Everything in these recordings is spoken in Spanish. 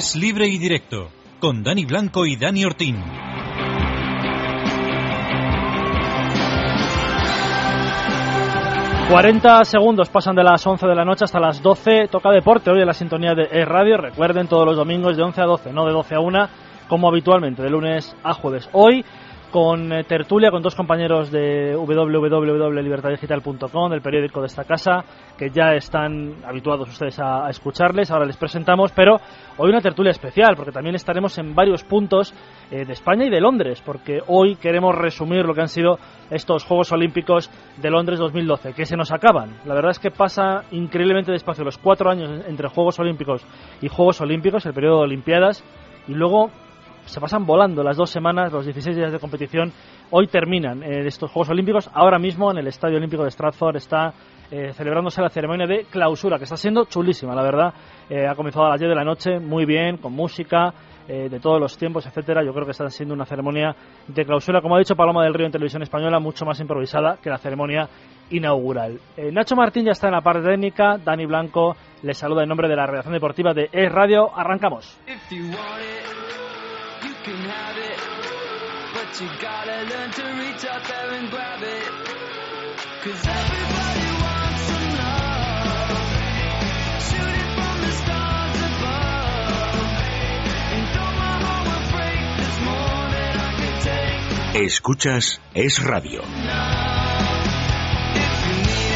Es libre y directo, con Dani Blanco y Dani Ortín. ...40 segundos pasan de las 11 de la noche hasta las 12... ...toca deporte hoy en la sintonía de E Radio... ...recuerden todos los domingos de 11 a 12... ...no de 12 a 1 como habitualmente... ...de lunes a jueves... ...hoy con eh, tertulia con dos compañeros de www.libertaddigital.com, del periódico de esta casa, que ya están habituados ustedes a, escucharles. Ahora les presentamos, pero hoy una tertulia especial, porque también estaremos en varios puntos eh, de España y de Londres, porque hoy queremos resumir lo que han sido estos Juegos Olímpicos de Londres 2012, que se nos acaban. La verdad es que pasa increíblemente despacio los cuatro años entre Juegos Olímpicos y Juegos Olímpicos, el periodo de Olimpiadas, y luego se pasan volando las dos semanas, los 16 días de competición. Hoy terminan eh, estos Juegos Olímpicos. Ahora mismo en el Estadio Olímpico de Stratford está eh, celebrándose la ceremonia de clausura, que está siendo chulísima, la verdad. Eh, ha comenzado a las 10 de la noche, muy bien, con música de todos los tiempos, etcétera. Yo creo que está siendo una ceremonia de clausura, como ha dicho Paloma del Río en televisión española, mucho más improvisada que la ceremonia inaugural. Nacho Martín ya está en la parte técnica, Dani Blanco les saluda en nombre de la redacción deportiva de E Radio. Arrancamos. But you gotta learn to reach out there and grab it. Cause everybody wants some love. Escuchas Es Radio.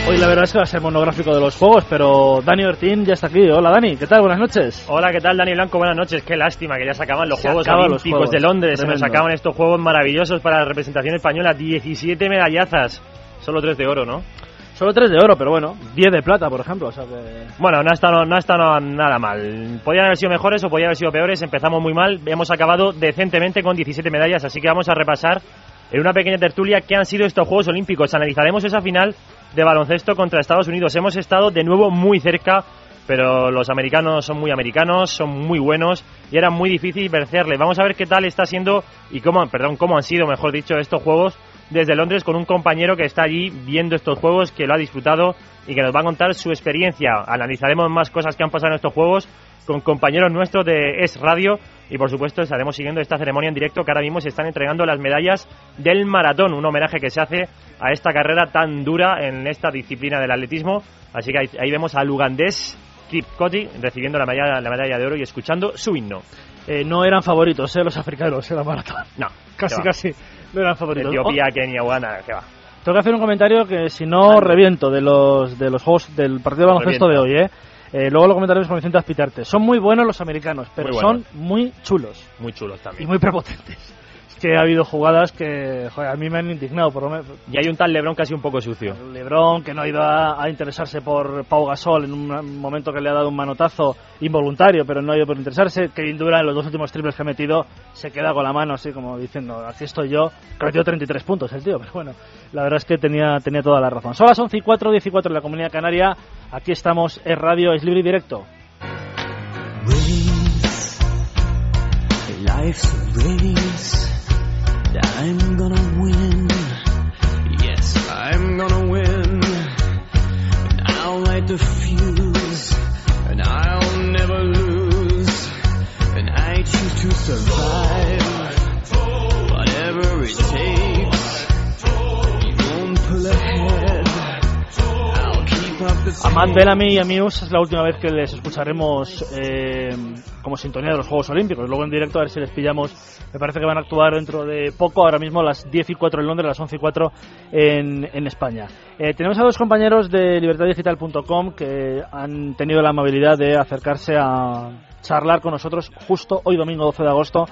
Hoy la verdad es que va a ser monográfico de los juegos, pero Dani Ortín ya está aquí. Hola Dani, ¿qué tal? Buenas noches. Hola, ¿qué tal Dani Blanco? Buenas noches. Qué lástima que ya se acaban los se Juegos Olímpicos los juegos. de Londres. Tremendo. Se nos acaban estos juegos maravillosos para la representación española. 17 medallazas. Solo 3 de oro, ¿no? Solo 3 de oro, pero bueno, 10 de plata, por ejemplo. O sea que... Bueno, no ha, estado, no ha estado nada mal. Podrían haber sido mejores o podrían haber sido peores. Empezamos muy mal. Hemos acabado decentemente con 17 medallas, así que vamos a repasar en una pequeña tertulia qué han sido estos Juegos Olímpicos. Analizaremos esa final de baloncesto contra Estados Unidos. Hemos estado de nuevo muy cerca, pero los americanos son muy americanos, son muy buenos y era muy difícil vencerle. Vamos a ver qué tal está siendo y cómo, perdón, cómo han sido, mejor dicho, estos juegos desde Londres con un compañero que está allí viendo estos juegos, que lo ha disfrutado y que nos va a contar su experiencia. Analizaremos más cosas que han pasado en estos juegos con compañeros nuestros de Es Radio y por supuesto estaremos siguiendo esta ceremonia en directo que ahora mismo se están entregando las medallas del maratón, un homenaje que se hace a esta carrera tan dura en esta disciplina del atletismo. Así que ahí, ahí vemos al ugandés Kip Coti recibiendo la medalla, la medalla de oro y escuchando su himno. Eh, no eran favoritos eh, los africanos en la maratón. No, casi, casi no eran favoritos. Etiopía, oh. Kenia, Uganda, ¿qué va? Tengo que hacer un comentario que si no reviento de los de los juegos del partido de baloncesto de hoy, ¿eh? Eh, luego lo comentaremos con Vicente Aspitarte. Son muy buenos los americanos, pero muy son muy chulos. Muy chulos también. Y muy prepotentes. Que ha habido jugadas que joder, a mí me han indignado. Por lo menos. Y hay un tal Lebron casi un poco sucio. Lebron que no ha ido a, a, interesarse por Pau Gasol en un momento que le ha dado un manotazo involuntario, pero no ha ido por interesarse. Kevin Durant en los dos últimos triples que ha metido se queda con la mano así como diciendo, aquí estoy yo. Que ha metido 33 puntos el tío, pero bueno, la verdad es que tenía, tenía toda la razón. Son las 11 y 4, 10 y 4 en la Comunidad Canaria. Aquí estamos, es radio, es libre y directo. Life's a race. I'm gonna win. Yes, I'm gonna win. And I'll light the fuse. And I'll never lose. And I choose to survive. Whatever it takes. A Matt Bellamy y a Muse es la última vez que les escucharemos eh, como sintonía de los Juegos Olímpicos. Luego en directo a ver si les pillamos. Me parece que van a actuar dentro de poco, ahora mismo a las 10 y 4 en Londres, a las 11 y 4 en, en España. Eh, tenemos a dos compañeros de libertaddigital.com que han tenido la amabilidad de acercarse a charlar con nosotros justo hoy domingo 12 de agosto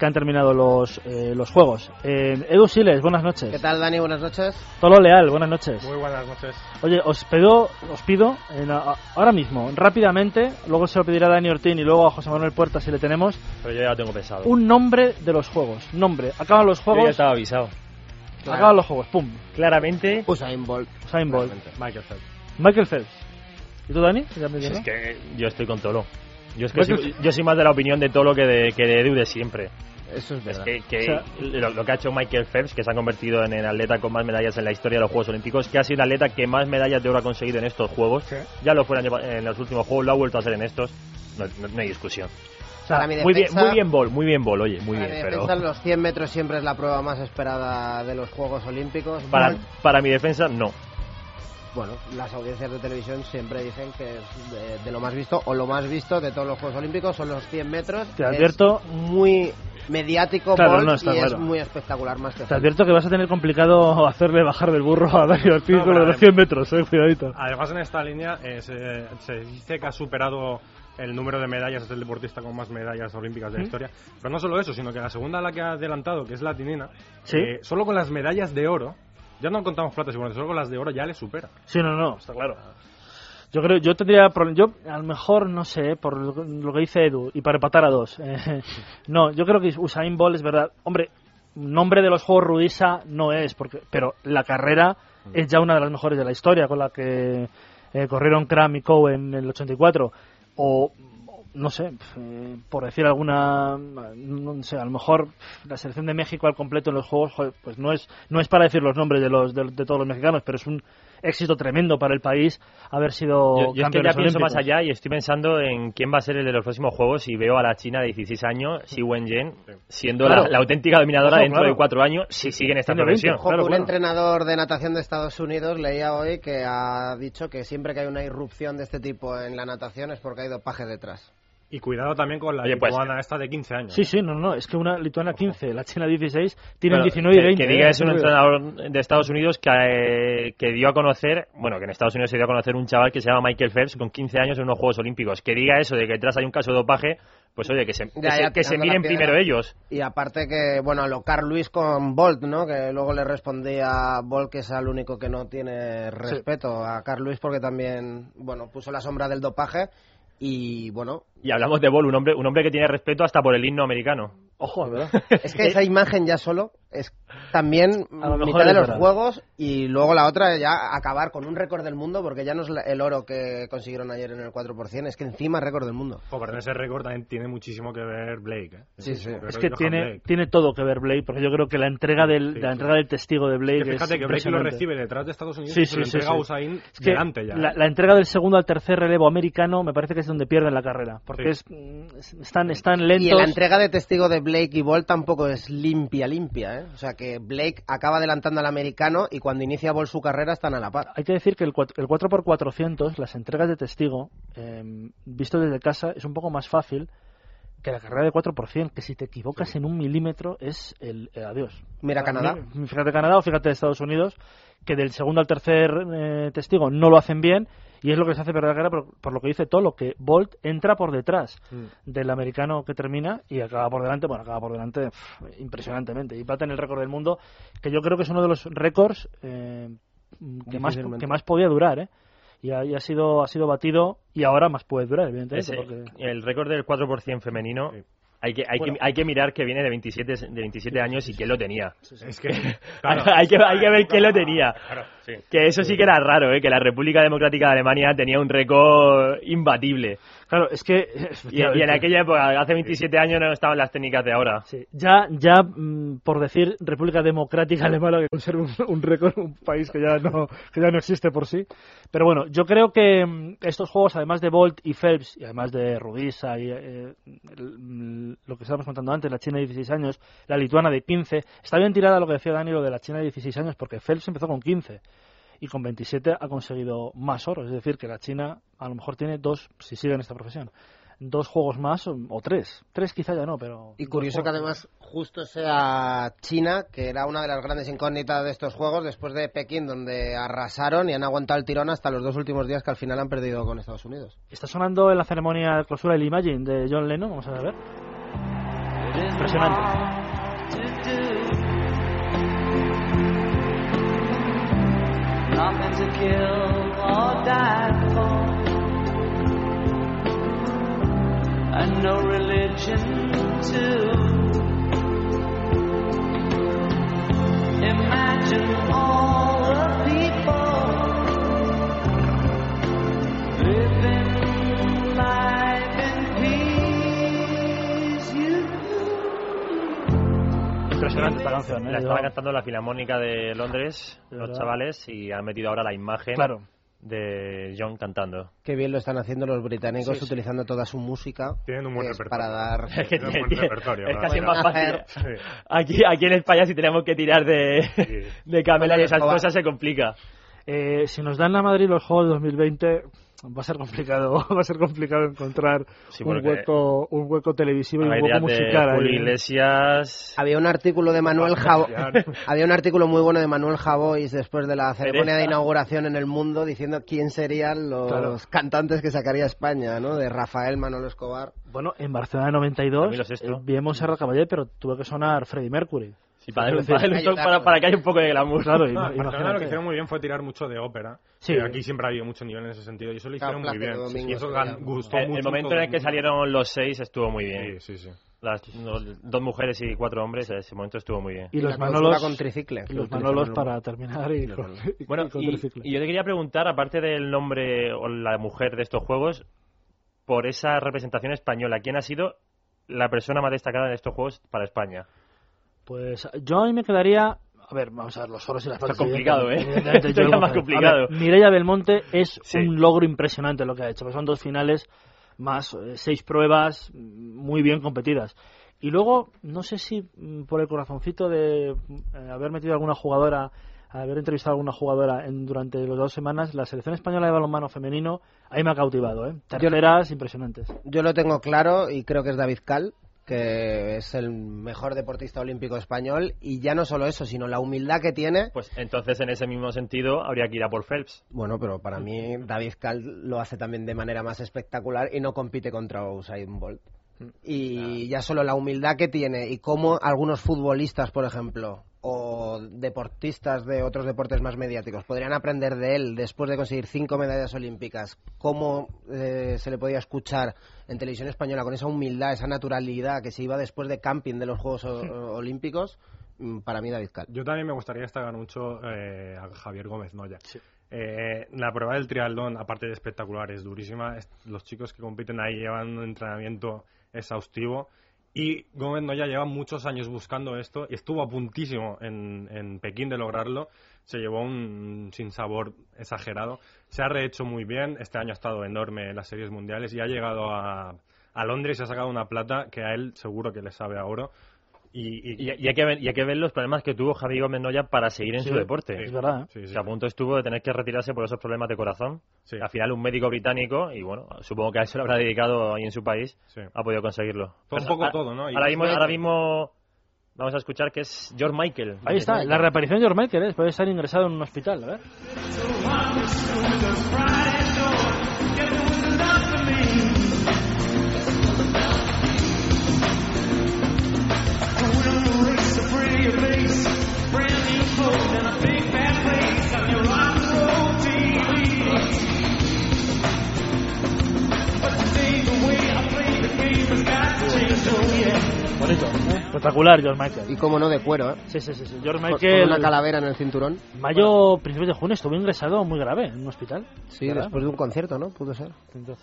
que han terminado los, eh, los juegos. Eh, Edu Siles, buenas noches. ¿Qué tal, Dani? Buenas noches. Tolo Leal, buenas noches. Muy buenas noches. Oye, os pido, os pido en, a, ahora mismo, rápidamente, luego se lo pedirá a Dani Ortín y luego a José Manuel Puerta si le tenemos. Pero yo ya lo tengo pensado. Un nombre de los juegos. Nombre. Acaban los juegos. Yo ya estaba avisado. Claro. Acaban los juegos, pum. Claramente. Usain Bolt. Usain Bolt. Michael Phelps. Michael Phelps. ¿Y tú, Dani? ¿Ya me es que yo estoy con Tolo. Yo, es que soy, yo soy más de la opinión de Tolo que de, que de Edu de siempre. Eso es Es verdad. que, que O sea- lo, lo que ha hecho Michael Phelps, que se ha convertido en el atleta con más medallas en la historia de los Juegos Olímpicos, que ha sido el atleta que más medallas de oro ha conseguido en estos Juegos. Ya lo fue en los últimos Juegos, lo ha vuelto a hacer en estos. No, no- no hay discusión. O sea, Para mi Muy bien, defensa- muy bien Bol, muy bien Bol, oye, muy para bien. mi Pero defensa, los 100 metros siempre es la prueba más esperada de los Juegos Olímpicos. para, para mi defensa, no. Bueno, las audiencias de televisión siempre dicen que es de, de lo más visto o lo más visto de todos los Juegos Olímpicos son los 100 metros. Te Es advierto- muy mediático Claro, Bolt no, está y es muy espectacular más que Te advierto que vas a tener complicado hacerle bajar del burro a Dani Ortiz No, con los 100 metros, eh, cuidadito. Además, en esta línea eh, se, se dice que ha superado el número de medallas, es el deportista con más medallas olímpicas de la historia. Pero no solo eso, sino que la segunda a la que ha adelantado, que es la tinina, Sí. eh, solo con las medallas de oro, ya no contamos platas y bronce, solo con las de oro ya le supera. Sí, no, no, está claro. Yo creo, yo tendría, yo a lo mejor, no sé, por lo, lo que dice Edu, y para empatar a dos. eh, no, yo creo que Usain Bolt es verdad. Hombre, nombre de los Juegos Rudisa no es, porque, pero la carrera es ya una de las mejores de la historia, con la que eh, corrieron Cram y Coe en el 84. O, no sé, eh, por decir alguna, no sé, a lo mejor la selección de México al completo en los Juegos, pues no es, no es para decir los nombres de, los, de, de todos los mexicanos, pero es un éxito tremendo para el país haber sido Yo, yo es que ya campeones pienso olímpicos. más allá y estoy pensando en quién va a ser el de los próximos Juegos y veo a la China de 16 años, Xi Wenjen, siendo Claro. la, la auténtica dominadora dentro claro. de cuatro años si sigue en esta Tiene 20, progresión. Un entrenador de natación de Estados Unidos leía hoy que ha dicho que siempre que hay una irrupción de este tipo en la natación es porque hay dopaje detrás. Y cuidado también con la Oye, pues- lituana esta de 15 años. Sí, sí, no, no, es que una lituana 15, la china 16, tienen Bueno, 19 y que- 20. Que, diga eh, es un entrenador de Estados Unidos que, eh, que dio a conocer, bueno, que en Estados Unidos se dio a conocer un chaval que se llama Michael Phelps con 15 años en unos Juegos Olímpicos. Que diga eso de que detrás hay un caso de dopaje, pues oye, que se, que Ya, se- ya, que se tirando la miren primero ellos. Y aparte que, bueno, a lo Carl Luis con Bolt, ¿no? Que luego le respondía Bolt que es el único que no tiene respeto a Carl Luis porque también, bueno, puso la sombra del dopaje y, bueno, Y hablamos de Bol, un hombre, un hombre que tiene respeto hasta por el himno americano. Ojo, es verdad. es que esa imagen ya solo es también A lo mejor mitad de los verdad. juegos y luego la otra ya acabar con un récord del mundo porque ya no es la- el oro que consiguieron ayer en el 4%, es que encima récord del mundo. Jo, pero en ese récord también tiene muchísimo que ver Blake. ¿eh? Sí, sí. Es que tiene, Blake. tiene todo que ver Blake, porque yo creo que la entrega del, Sí, la entrega del testigo de Blake Que fíjate es que Blake lo recibe detrás de Estados Unidos Sí, y se lo sí, sí, entrega sí. a Usain Es que delante ya. La, la entrega del segundo al tercer relevo americano me parece que es donde pierden la carrera, porque Sí. es, mm, es- están, están Y lentos. la entrega de testigo de Blake y Bolt tampoco es limpia, limpia, ¿eh? O sea que Blake acaba adelantando al americano y cuando inicia Bolt su carrera están a la par. Hay que decir que el, cuat- el 4x400, las entregas de testigo, eh, visto desde casa, es un poco más fácil que la carrera de 4%, que si te equivocas en un milímetro es el, el adiós. Mira Canadá. Fíjate Canadá o fíjate Estados Unidos, que del segundo al tercer eh, testigo no lo hacen bien y es lo que se hace perder la carrera por, por lo que dice Tolo, que Bolt entra por detrás Mm. del americano que termina y acaba por delante, bueno, acaba por delante impresionantemente y va a tener el récord del mundo, que yo creo que es uno de los récords eh, que, más, que más podía durar, ¿eh? Y ha, y ha sido ha sido batido y ahora más puede durar, evidentemente. Ese- porque- el récord del 4% femenino. Sí. Hay que, hay, Bueno. que, hay que mirar que viene de 27, de 27 años y quién lo tenía. Es que, claro, hay, que, hay que ver quién lo tenía. Claro, sí. Que eso sí que era raro, ¿eh? que la República Democrática de Alemania tenía un récord imbatible. Claro, es que... Y, y en aquella época, hace 27 años, no estaban las técnicas de ahora. Sí, ya, ya mm, por decir República Democrática Alemana, que conserva un, un récord, un país que ya, no, que ya no existe por sí. Pero bueno, yo creo que mm, estos juegos, además de Bolt y Phelps, y además de Rudisa y eh, el- mm, lo que estábamos contando antes, la China de 16 años, la lituana de 15, está bien tirada lo que decía Dani, lo de la China de 16 años, porque Phelps empezó con 15 y con 27 ha conseguido más oro. Es decir, que la China a lo mejor tiene dos, si sigue en esta profesión, dos juegos más o, tres. Tres quizá ya no, pero... Y curioso que además justo sea China, que era una de las grandes incógnitas de estos juegos, después de Pekín, donde arrasaron y han aguantado el tirón hasta los dos últimos días que al final han perdido con Estados Unidos. Está sonando en la ceremonia de clausura el Imagine de John Lennon, vamos a ver. Impresionante. To kill or die for, and no religion to imagine all impresionante esta canción. ¿eh? La estaba cantando la Filarmónica de Londres, De los chavales, y han metido ahora la imagen Claro. de John cantando. Qué bien lo están haciendo los británicos Sí, sí. utilizando toda su música. Tienen un buen repertorio. para dar... Es que Tiene buen repertorio, es casi Bueno, más fácil. Sí. Aquí, aquí en España, si tenemos que tirar de, Sí. de Camela y esas cosas, se complica. Eh, si nos dan a Madrid los Juegos 2020 va a ser complicado va a ser complicado encontrar Sí, un hueco un hueco televisivo y un hueco musical ahí. Julio Iglesias. Había un artículo de Manuel Javo... Había un artículo muy bueno de Manuel Javois después de la ceremonia de inauguración en el mundo diciendo quién serían los Claro. cantantes que sacaría España, ¿no? De Rafael Manolo Escobar. bueno en Barcelona 92 Camilo Sesto. eh, vimos Serra Caballé pero tuvo que sonar Freddie Mercury Sí, para, Quiero para, para- para que haya un poco de glamour. claro y- No, Barcelona lo que hicieron muy bien fue tirar mucho de ópera. Sí. que aquí siempre ha habido mucho nivel en ese sentido. Y eso lo Claro, hicieron muy bien. Domingo y eso gustó El, mucho. el momento en el que salieron los seis estuvo muy bien. Sí, sí, sí. Las los- dos mujeres y cuatro hombres, ese momento estuvo muy bien. y los la clausura Manolos con tricicle. y los Manolos para terminar y con, y- Bueno, y con y, tricicle. y yo te quería preguntar, aparte del nombre o la mujer de estos juegos, por esa representación española, ¿quién ha sido la persona más destacada en estos juegos para España? Pues yo ahí me quedaría. A ver, vamos a ver los oros y las patas, complicado, ¿eh? Esto yo ya más complicado. Mireia Belmonte es Sí. un logro impresionante lo que ha hecho. pues son dos finales más eh, seis pruebas muy bien competidas. Y luego, no sé si mm, por el corazoncito de mm, haber metido alguna jugadora, haber entrevistado a alguna jugadora en, durante las dos semanas, la selección española de balonmano femenino ahí me ha cautivado, ¿eh? Terceras impresionantes. Yo lo tengo claro y creo que es David Cal, que es el mejor deportista olímpico español. Y ya no solo eso, sino la humildad que tiene. Pues entonces, en ese mismo sentido, habría que ir a por Phelps. Bueno, pero para mí David Cal lo hace también de manera más espectacular y no compite contra Usain Bolt. Y ya solo la humildad que tiene y cómo algunos futbolistas, por ejemplo, o deportistas de otros deportes más mediáticos podrían aprender de él después de conseguir cinco medallas olímpicas, cómo eh, se le podía escuchar en televisión española con esa humildad, esa naturalidad que se iba después de camping de los Juegos o- Olímpicos, mm, para mí David Cal. Yo también me gustaría destacar mucho eh, a Javier Gómez Noya. Eh, la prueba del triatlón, aparte de espectacular, es durísima. Los chicos que compiten ahí llevan un entrenamiento exhaustivo. Y Gómez Noya lleva muchos años buscando esto y estuvo a puntísimo en, en Pekín de lograrlo. Se llevó un sinsabor exagerado. Se ha rehecho muy bien. Este año ha estado enorme en las series mundiales y ha llegado a, a Londres y ha sacado una plata que a él seguro que le sabe a oro. Y, y- Y, hay que ver, y hay que ver los problemas que tuvo Javi Gómez Noya para seguir en Sí, su deporte. Es verdad, ¿eh? sí, sí. Que a punto estuvo de tener que retirarse por esos problemas de corazón. Sí. Al final, un médico británico, y bueno, supongo que a eso lo habrá dedicado ahí en su país, Sí. ha podido conseguirlo. Fue un Pues poco ahora- todo, ¿no? Ahora mismo, ahora mismo vamos a escuchar que es George Michael. Ahí está, la reaparición de George Michael, ¿eh? después de estar ingresado en un hospital. A ver. Espectacular George Michael. Y cómo no, de cuero, ¿eh? Sí, sí, sí, sí. George Michael. Con una calavera en el cinturón. Mayo, principios de junio, estuvo ingresado muy grave en un hospital. Sí, ¿Verdad? después de un concierto, ¿no? Pudo ser.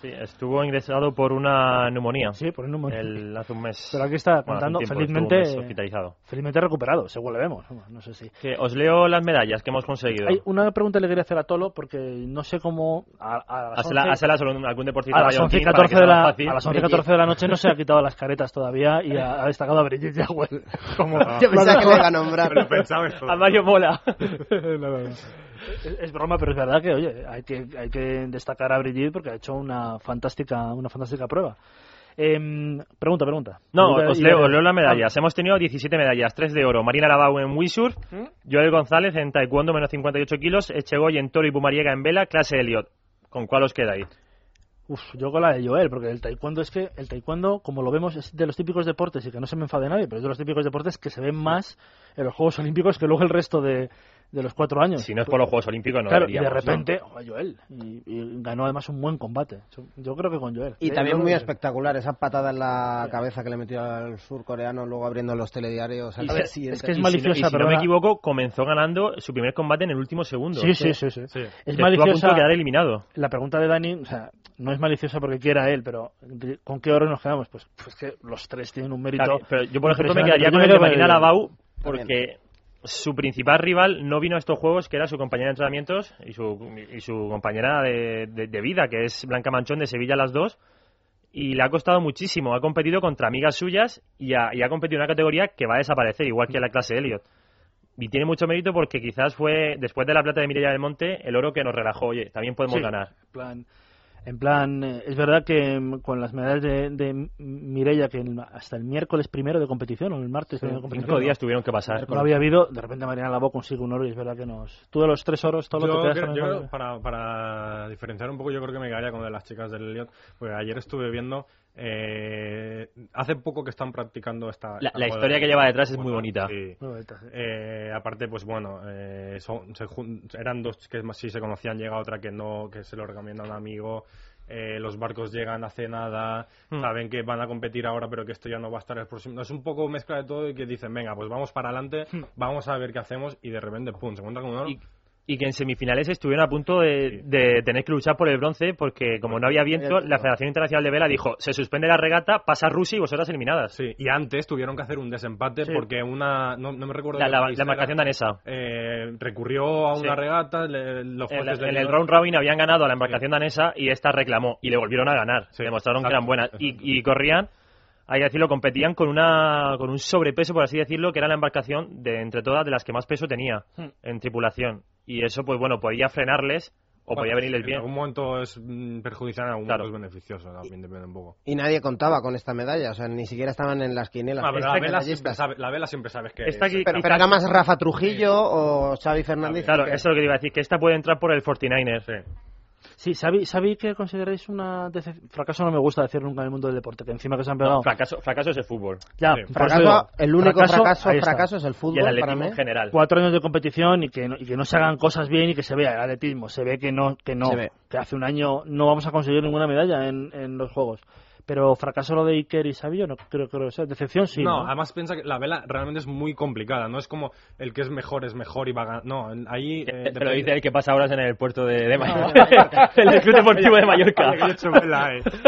Sí, estuvo ingresado por una neumonía Sí, por un momento. el, hace un mes. Pero aquí está contando, felizmente, hospitalizado. felizmente recuperado, según le vemos. No sé si. Que os leo las medallas que hemos conseguido. Hay una pregunta que le quería hacer a Tolo, porque no sé cómo. A, a las Hásela, 11 hásela solo a algún deportista a las 11 y mallorquín para 14 que de la, a las 11 y 14 de la noche no se ha quitado las caretas todavía y ha, ha destacado a Brigitte Yagüel como Yo pensaba que le iba a nombrar. Pero pensaba esto. A Mario Mola. No, no, no. Es, es broma, pero es verdad que, oye, hay que, hay que destacar a Brigitte porque ha hecho una fantástica, una fantástica prueba. Em, pregunta, pregunta. No, os leo, os leo las medallas. Hemos tenido 17 medallas, 3 de oro. Marina Lavau en Wishur, Joel González en Taekwondo, menos 58 kilos, Echegoy en Toro y Pumariega en Vela, clase Elliot. ¿Con cuál os quedáis? Uf, yo con la de Joel, porque el taekwondo es que el taekwondo, como lo vemos, es de los típicos deportes y que no se me enfade nadie, pero es de los típicos deportes que se ven más en los Juegos Olímpicos que luego el resto de, de los cuatro años. Si no es por los Juegos Olímpicos, no claro, y de ¿no? repente, ojo, Joel, y, y ganó además un buen combate. Yo creo que con Joel. Y Eh, también muy espectacular esa patada en la cabeza que le metió al surcoreano luego abriendo los telediarios al es que es si no- maliciosa, y si no, pero me equivoco, comenzó ganando su primer combate en el último segundo. Sí, sí, sí, sí. Sí. Es Estuvo a punto maliciosa. de quedar eliminado. La pregunta de Dani, o sea, no es maliciosa porque quiera él, pero ¿con qué oro nos quedamos? Pues, pues que los tres tienen un mérito. Claro, pero yo, por ejemplo, me quedaría con el de Marina Lavau porque su principal rival no vino a estos juegos, que era su compañera de entrenamientos y su, y su compañera de, de- de vida, que es Blanca Manchón de Sevilla, las dos. Y le ha costado muchísimo. Ha competido contra amigas suyas y ha, y ha competido en una categoría que va a desaparecer, igual que la clase Elliot. Y tiene mucho mérito porque quizás fue, después de la plata de Mireia del Monte, el oro que nos relajó. Oye, también podemos Sí, ganar. Plan, en plan eh, es verdad que mm, con las medallas de, de Mireia, que el- hasta el miércoles primero de competición, o el martes de competición, Cinco días tuvieron que pasar. no había habido, de repente Mariana Labo consigue un oro y es verdad que nos... Tú de los tres oros, todo lo que te das creo- yo vale. creo, para, para diferenciar un poco, yo creo que me quedaría con de las chicas del Elliot, porque ayer estuve viendo, eh, hace poco que están practicando esta... La- esta la moda- historia que lleva detrás es muy Bueno, bonita. sí. Muy bonita, sí. Eh, aparte, pues bueno, eh, son- se eran dos que más sí se conocían, llega otra que no, que se lo recomienda a un amigo. eh, los barcos llegan hace nada, Hmm. saben que van a competir ahora, pero que esto ya no va a estar el próximo. Es un poco mezcla de todo y que dicen, venga, pues vamos para adelante, vamos a ver qué hacemos, y de repente, pum, se encuentran con un oro. Y, y que en semifinales estuvieron a punto de, de tener que luchar por el bronce porque como no había viento, la Federación Internacional de Vela dijo, se suspende la regata, pasa Rusia y vosotras eliminadas. Sí, y antes tuvieron que hacer un desempate Sí. porque una, no, no me recuerdo La, la- la era, embarcación danesa. eh, recurrió a una Sí. regata, le- los En, en el round robin habían ganado a la embarcación danesa y esta reclamó y le volvieron a ganar. Sí, Demostraron que eran buenas y, y corrían, hay que decirlo, competían con una con un sobrepeso, por así decirlo, que era la embarcación de entre todas de las que más peso tenía Hmm. en tripulación. Y eso, pues bueno, podía frenarles o podía Bueno, venirles En bien. algún momento es mm, perjudicial, en algún Claro. momento es beneficioso, también depende un poco. Y nadie contaba con esta medalla, o sea, ni siquiera estaban en las quinielas. Ah, la, vela siempre sabe- la vela siempre sabes que Esta es- aquí- Pero, pero era más Rafa Trujillo o Xavi Fernández. Claro, que- eso es lo que te iba a decir, que esta puede entrar por el 49er. Sí, ¿sabí, sabí que consideráis una decep- fracaso? No me gusta decir nunca en el mundo del deporte, que encima que se han pegado. No, fracaso, fracaso es el fútbol. ya, Sí. Fracaso, el único fracaso, fracaso es el Y el fútbol para atletismo mí. en general. Cuatro años de competición y que, no, y que no se hagan cosas bien y que se vea el atletismo. Se ve que no, que no, que hace un año no vamos a conseguir ninguna medalla en, en los Juegos. Pero fracaso lo de Iker y Sabio, no creo, creo que sea. Decepción sí, no, ¿no? además piensa que la vela realmente es muy complicada, no es como el que es mejor es mejor y va a ganar. No, ahí. eh, Te lo depende- dice el que pasa horas en el puerto de, de Mallorca. el Club Deportivo de Mallorca.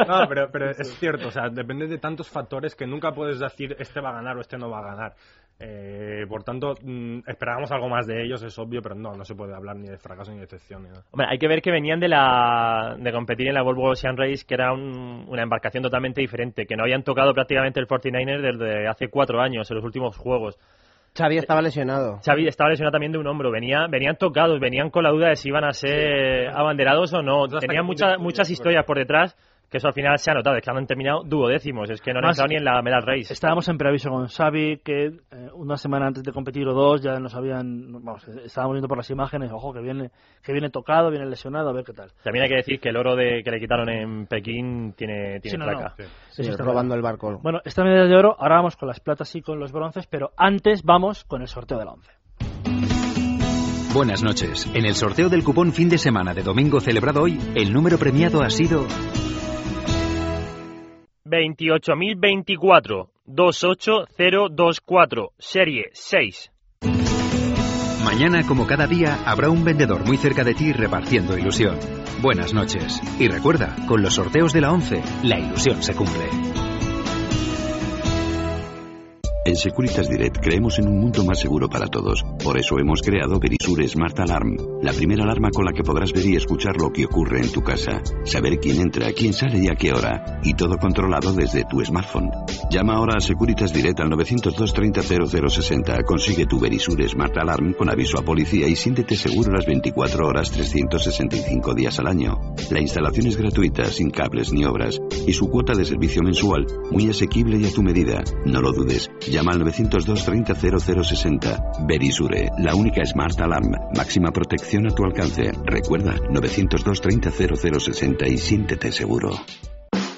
No, pero, pero es cierto, o sea, depende de tantos factores que nunca puedes decir este va a ganar o este no va a ganar. Eh, por tanto, mm, esperábamos algo más de ellos, es obvio, pero no, no se puede hablar ni de fracaso ni de excepción. ni nada. Hombre, hay que ver que venían de la de competir en la Volvo Ocean Race, que era un- una embarcación totalmente diferente, que no habían tocado prácticamente el 49er desde hace cuatro años, en los últimos juegos. Xavi estaba lesionado. Xavi estaba lesionado también de un hombro, venía, venían tocados, venían con la duda de si iban a ser abanderados o no. Tenían muchas muchas historias por detrás, que eso al final se ha notado, es que han terminado duodécimos, es que no han Más- entrado ni en la medal race. Estábamos en preaviso con Xavi, que eh, una semana antes de competir o dos ya nos habían, vamos, estábamos viendo por las imágenes, ojo, que viene, que viene tocado, viene lesionado, a ver qué tal. También hay que decir que el oro de, que le quitaron en Pekín tiene, tiene Sí, no, placa. no. Sí. Sí, está robando el barco. Bueno, esta medalla de oro, ahora vamos con las platas y con los bronces, pero antes vamos con el sorteo de la once. Buenas noches. En el sorteo del cupón fin de semana de domingo celebrado hoy, el número premiado ha sido 28.024 28024 serie 6. Mañana, como cada día, habrá un vendedor muy cerca de ti repartiendo ilusión. Buenas noches. Y recuerda, con los sorteos de la 11, la ilusión se cumple. En Securitas Direct creemos en un mundo más seguro para todos. Por eso hemos creado Verisure Smart Alarm, la primera alarma con la que podrás ver y escuchar lo que ocurre en tu casa, saber quién entra, quién sale y a qué hora, y todo controlado desde tu smartphone. Llama ahora a Securitas Direct al 902 30 0060, consigue tu Verisure Smart Alarm con aviso a policía y siéntete seguro las 24 horas 365 días al año. La instalación es gratuita, sin cables ni obras, y su cuota de servicio mensual muy asequible y a tu medida. No lo dudes. Llama al 902 30 0060. Verisure, la única Smart Alarm. Máxima protección a tu alcance. Recuerda, 902 30 0060 y siéntete seguro.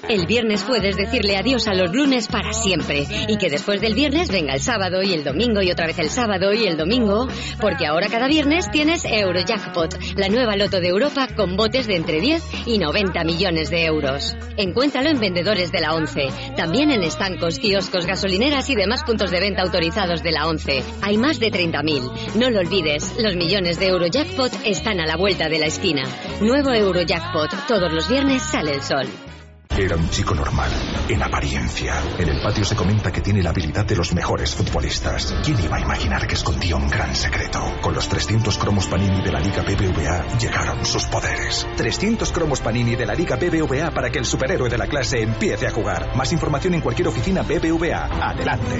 El viernes puedes decirle adiós a los lunes para siempre y que después del viernes venga el sábado y el domingo y otra vez el sábado y el domingo, porque ahora cada viernes tienes Eurojackpot, la nueva loto de Europa con botes de entre 10 y 90 millones de euros. Encuéntralo en vendedores de la 11, también en estancos, kioscos, gasolineras y demás puntos de venta autorizados de la 11. Hay más de 30.000. No lo olvides, los millones de Eurojackpot están a la vuelta de la esquina. Nuevo Eurojackpot, todos los viernes sale el sol. Era un chico normal, en apariencia. En el patio se comenta que tiene la habilidad de los mejores futbolistas. ¿Quién iba a imaginar que escondía un gran secreto? Con los 300 cromos Panini de la Liga BBVA llegaron sus poderes. 300 cromos Panini de la Liga BBVA para que el superhéroe de la clase empiece a jugar. Más información en cualquier oficina BBVA. Adelante.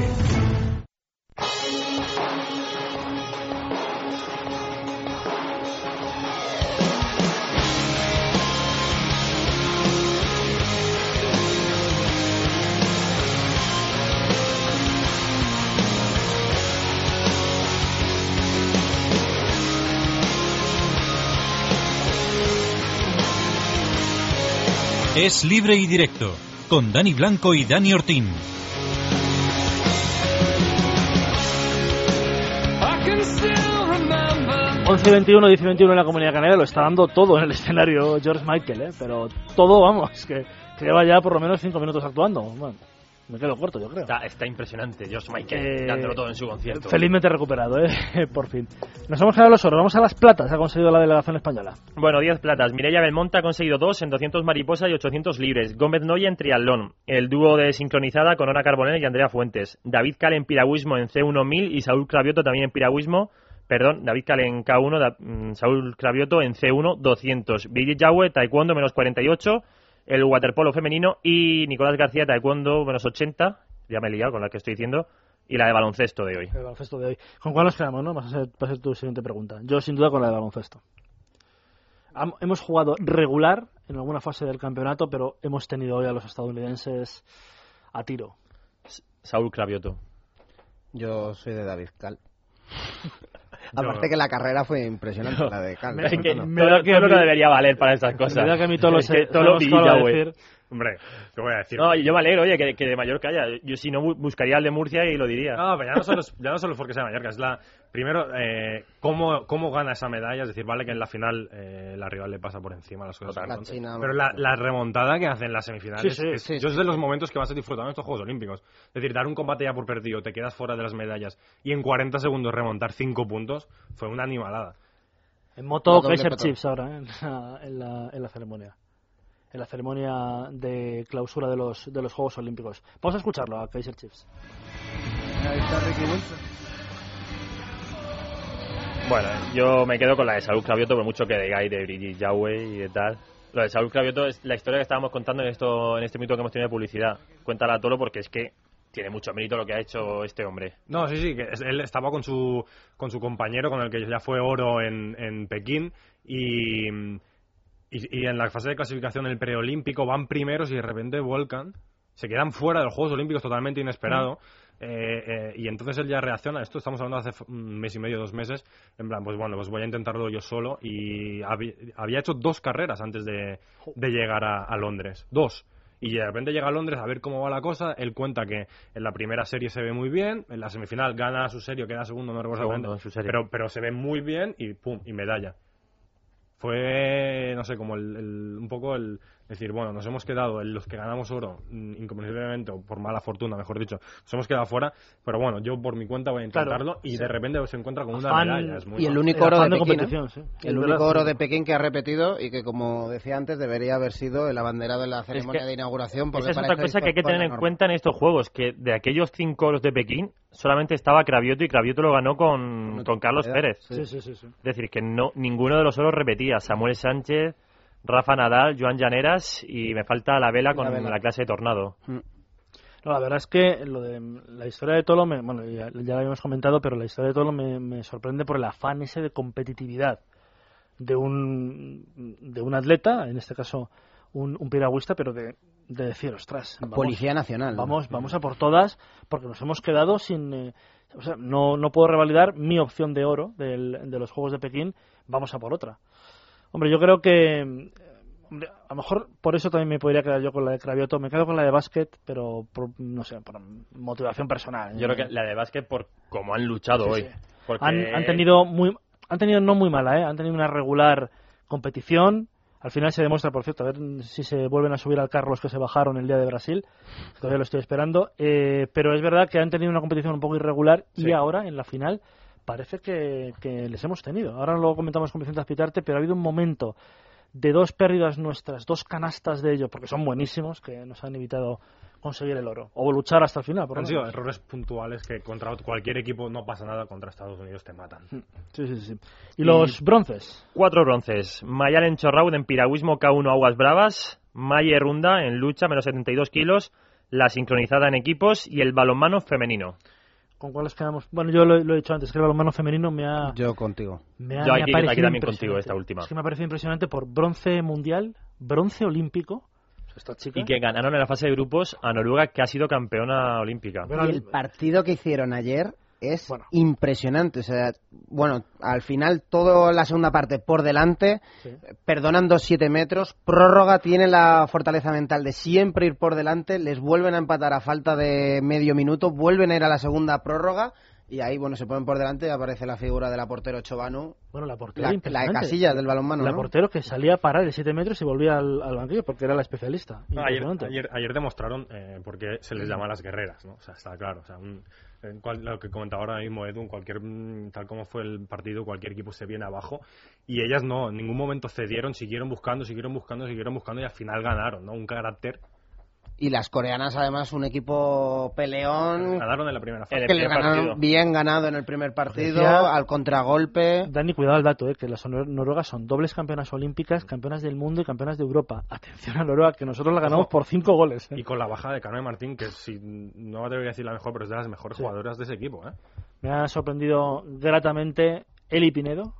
Es libre y directo con Dani Blanco y Dani Ortín. 11 21, 10 21 en la Comunidad Canaria lo está dando todo en el escenario George Michael, ¿eh? pero todo, vamos, que, que lleva ya por lo menos 5 minutos actuando. Bueno, me quedo corto, yo creo. Está, está impresionante, George Michael, Eh, dándolo todo en su concierto. Felizmente recuperado, ¿eh? por fin. Nos hemos quedado los oros, vamos a las platas, ha conseguido la delegación española. Bueno, 10 platas. Mireia Belmonte ha conseguido 2 en 200 mariposa y 800 libres. Gómez Noya en triatlón. El dúo de sincronizada con Ona Carbonell y Andrea Fuentes. David Cal en piragüismo en C1000 y Saúl Cravioto también en piragüismo. Perdón, David Cal en K1, Da- mm, Saúl Cravioto en C1 200. Brigitte Yahweh, taekwondo menos 48. El waterpolo femenino y Nicolás García, taekwondo menos 80. Ya me he liado con la que estoy diciendo. Y la de baloncesto de hoy. El baloncesto de hoy. ¿Con cuál nos quedamos, no? Va a ser, va a ser tu siguiente pregunta. Yo, sin duda, con la de baloncesto. Ham- hemos jugado regular en alguna fase del campeonato, pero hemos tenido hoy a los estadounidenses a tiro. Saúl Cravioto. Yo soy de David Cal. Aparte que la carrera fue impresionante, la de Cal. Es que ¿no? todo, todo lo que debería valer para estas cosas. Me da que a mí todo lo Es que todo lo Brigitte Yahweh. decir. Hombre, te voy a decir. No, yo me alegro, oye, que, que de Mallorca haya. Yo si no bu- buscaría el de Murcia y lo diría. No, pero ya no solo es, ya no solo porque sea Mallorca, es la primero eh, cómo, cómo gana esa medalla, es decir, vale que en la final eh, la rival le pasa por encima las cosas. La son. China, pero la, la remontada que hace en las semifinales, Sí, sí, es, sí, yo sí. es de los momentos que más he disfrutado en estos Juegos Olímpicos. Es decir, dar un combate ya por perdido, te quedas fuera de las medallas y en 40 segundos remontar 5 puntos fue una animalada. En moto, patada. Chiefs ahora, ¿eh? en, la, en, la, en la ceremonia. En la ceremonia de clausura de los, de los Juegos Olímpicos. Vamos a escucharlo a Kaiser Chiefs. Bueno, yo me quedo con la de Saúl Cravioto, por mucho que digáis de Brigitte Yahweh y de tal. Lo de Saúl Cravioto es la historia que estábamos contando en esto en este minuto que hemos tenido de publicidad. Cuéntala Tolo porque es que tiene mucho mérito lo que ha hecho este hombre. No, sí, sí, que él estaba con su, con su compañero, con el que ya fue oro en, en Pekín, y, y, y en la fase de clasificación del preolímpico van primeros y de repente vuelcan, se quedan fuera de los Juegos Olímpicos totalmente inesperado, eh, eh, y entonces él ya reacciona, esto estamos hablando de hace un mes y medio, dos meses, en plan, pues bueno, pues voy a intentarlo yo solo, y había, había hecho dos carreras antes de, de llegar a, a Londres, dos. Y de repente llega a Londres a ver cómo va la cosa. Él cuenta que en la primera serie se ve muy bien, en la semifinal gana su serie, queda segundo, no recuerdo Segundo. Pero, pero se ve muy bien y pum, y medalla. Fue, no sé, como el, el- un poco el decir, bueno, nos hemos quedado en los que ganamos oro, mm, incomprensiblemente, o por mala fortuna, mejor dicho, nos hemos quedado fuera, pero bueno, yo por mi cuenta voy a Claro, intentarlo y sí. de repente se encuentra con una medalla. Es muy Y el único oro de de Pekín, ¿eh? sí. El Es único oro sí. de Pekín que ha repetido y que, como decía antes, debería haber sido el abanderado en la ceremonia que de inauguración. Porque Esa es otra cosa que hay que tener en cuenta en estos juegos, que de aquellos cinco oros de Pekín solamente estaba Cravioto y Cravioto lo ganó con, Con Carlos Pérez. Sí, sí, sí. sí. Es decir, que no ninguno de los oros repetía. Samuel Sánchez, Rafa Nadal, Joan Llaneras y me falta la vela con La clase de tornado. No, la verdad es que lo de la historia de Tolo, me- bueno, ya, ya la habíamos comentado, pero la historia de Tolo me, me sorprende por el afán ese de competitividad de un, de un atleta, en este caso un, un piragüista, pero de, de decir, ostras, vamos, Policía Nacional. vamos, vamos a por todas, porque nos hemos quedado sin... eh, o sea, no, no puedo revalidar mi opción de oro del- de los Juegos de Pekín, vamos a por otra. Hombre, yo creo que... eh, hombre, a lo mejor por eso también me podría quedar yo con la de Cravioto. Me quedo con la de básquet, pero por, no sé, por motivación personal. Yo creo que la de básquet por cómo han luchado Sí, hoy. sí. Porque han, han tenido muy han tenido no muy mala ¿eh? han tenido una regular competición al final se demuestra por cierto a ver si se vuelven a subir al carro los que se bajaron el día de Brasil todavía lo estoy esperando eh, pero es verdad que han tenido una competición un poco irregular y ahora en la final parece que, que les hemos tenido ahora lo comentamos con Vicente Azpitarte pero ha habido un momento de dos pérdidas nuestras, dos canastas de ellos, porque son buenísimos, que nos han evitado conseguir el oro o luchar hasta el final. Por Han sido errores puntuales que contra cualquier equipo no pasa nada, contra Estados Unidos te matan. Sí, sí, sí. ¿Y los bronces? Cuatro bronces. Mayalen Chorraud en piragüismo K1 Aguas Bravas. Maye Runda en lucha, menos 72 kilos. La sincronizada en equipos y el balonmano femenino. ¿Con cuáles quedamos? Bueno, yo lo, lo he dicho antes, que el balonmano femenino me ha... Yo contigo. Me ha, Yo me ha aquí- parecido aquí también contigo, esta última. Es que me ha parecido impresionante por bronce mundial, bronce olímpico. Esta chica. Y que ganaron en la fase de grupos a Noruega, que ha sido campeona olímpica. Y el partido que hicieron ayer es impresionante. O sea, bueno, al final toda la segunda parte por delante, perdonando siete metros, prórroga tiene la fortaleza mental de siempre ir por delante, les vuelven a empatar a falta de medio minuto, vuelven a ir a la segunda prórroga y ahí, bueno, se ponen por delante y aparece la figura de la portero Chovanu. Bueno, la portera La, la de casilla del balonmano, La ¿no? portero que salía a parar de 7 metros y volvía al, al banquillo porque era la especialista. No, ayer, Impresionante. ayer, ayer demostraron eh, por qué se les llama las guerreras, ¿no? O sea, está claro. O sea, un- en cual- lo que comentaba ahora mismo Edu, cualquier, mm, tal como fue el partido, cualquier equipo se viene abajo. Y ellas no, en ningún momento cedieron, siguieron buscando, siguieron buscando, siguieron buscando y al final ganaron, ¿no? Un carácter. Y las coreanas, además, un equipo peleón. Ganaron en la primera fase. Que les ganaron bien ganado en el primer partido, Decía- al contragolpe. Dani, cuidado al dato, eh, que las nor- noruegas son dobles campeonas olímpicas, campeonas del mundo y campeonas de Europa. Atención a Noruega, que nosotros la ganamos Ojo. por 5 goles. eh. Y con la baja de Carmen Martín, que si, no me atrevería a decir la mejor, pero es de las mejores jugadoras de ese equipo, ¿eh? Me ha sorprendido gratamente Eli Pinedo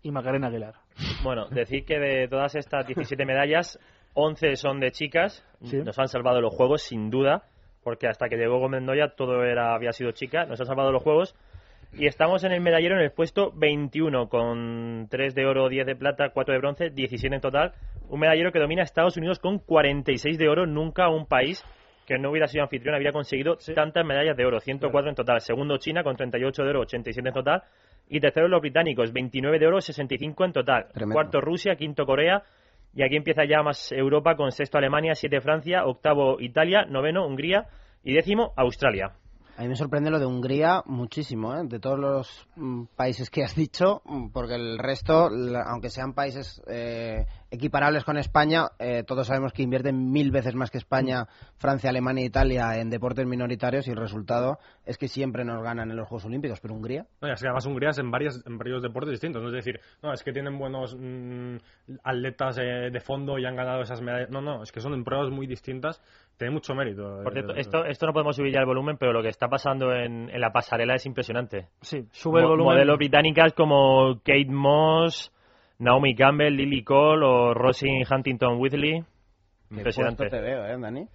y Macarena Aguilar. Bueno, decir que de todas estas 17 medallas, 11 son de chicas. Sí. Nos han salvado los juegos, sin duda, porque hasta que llegó Gómez Noya todo era, había sido chica. Nos han salvado los juegos. Y estamos en el medallero en el puesto 21, con 3 de oro, 10 de plata, 4 de bronce, 17 en total. Un medallero que domina a Estados Unidos con 46 de oro. Nunca un país que no hubiera sido anfitrión había conseguido tantas medallas de oro, 104 en total. Segundo China con 38 de oro, 87 en total. Y tercero los británicos, 29 de oro, 65 en total. Tremendo. Cuarto Rusia, quinto Corea. Y aquí empieza ya más Europa con sexto Alemania, siete Francia, octavo Italia, noveno Hungría y décimo Australia. A mí me sorprende lo de Hungría muchísimo, ¿eh? de todos los mm, países que has dicho, mm, porque el resto, aunque sean países eh, equiparables con España, eh, todos sabemos que invierten mil veces más que España, Francia, Alemania e Italia en deportes minoritarios y el resultado es que siempre nos ganan en los Juegos Olímpicos, pero Hungría... No, y es que además Hungría es en, varias, en varios deportes distintos. No es decir, no, es que tienen buenos mm, atletas eh, de fondo y han ganado esas medallas. No, no, es que son en pruebas muy distintas. Tiene mucho mérito. Por cierto, Eh, esto, esto no podemos subir ya el volumen, pero lo que está pasando en, en la pasarela es impresionante. Sí, sube el Mo- volumen. Modelos británicas como Kate Moss, Naomi Campbell, Lily Cole o Rosie Huntington Whitley. Impresionante. Te veo, ¿eh, Dani?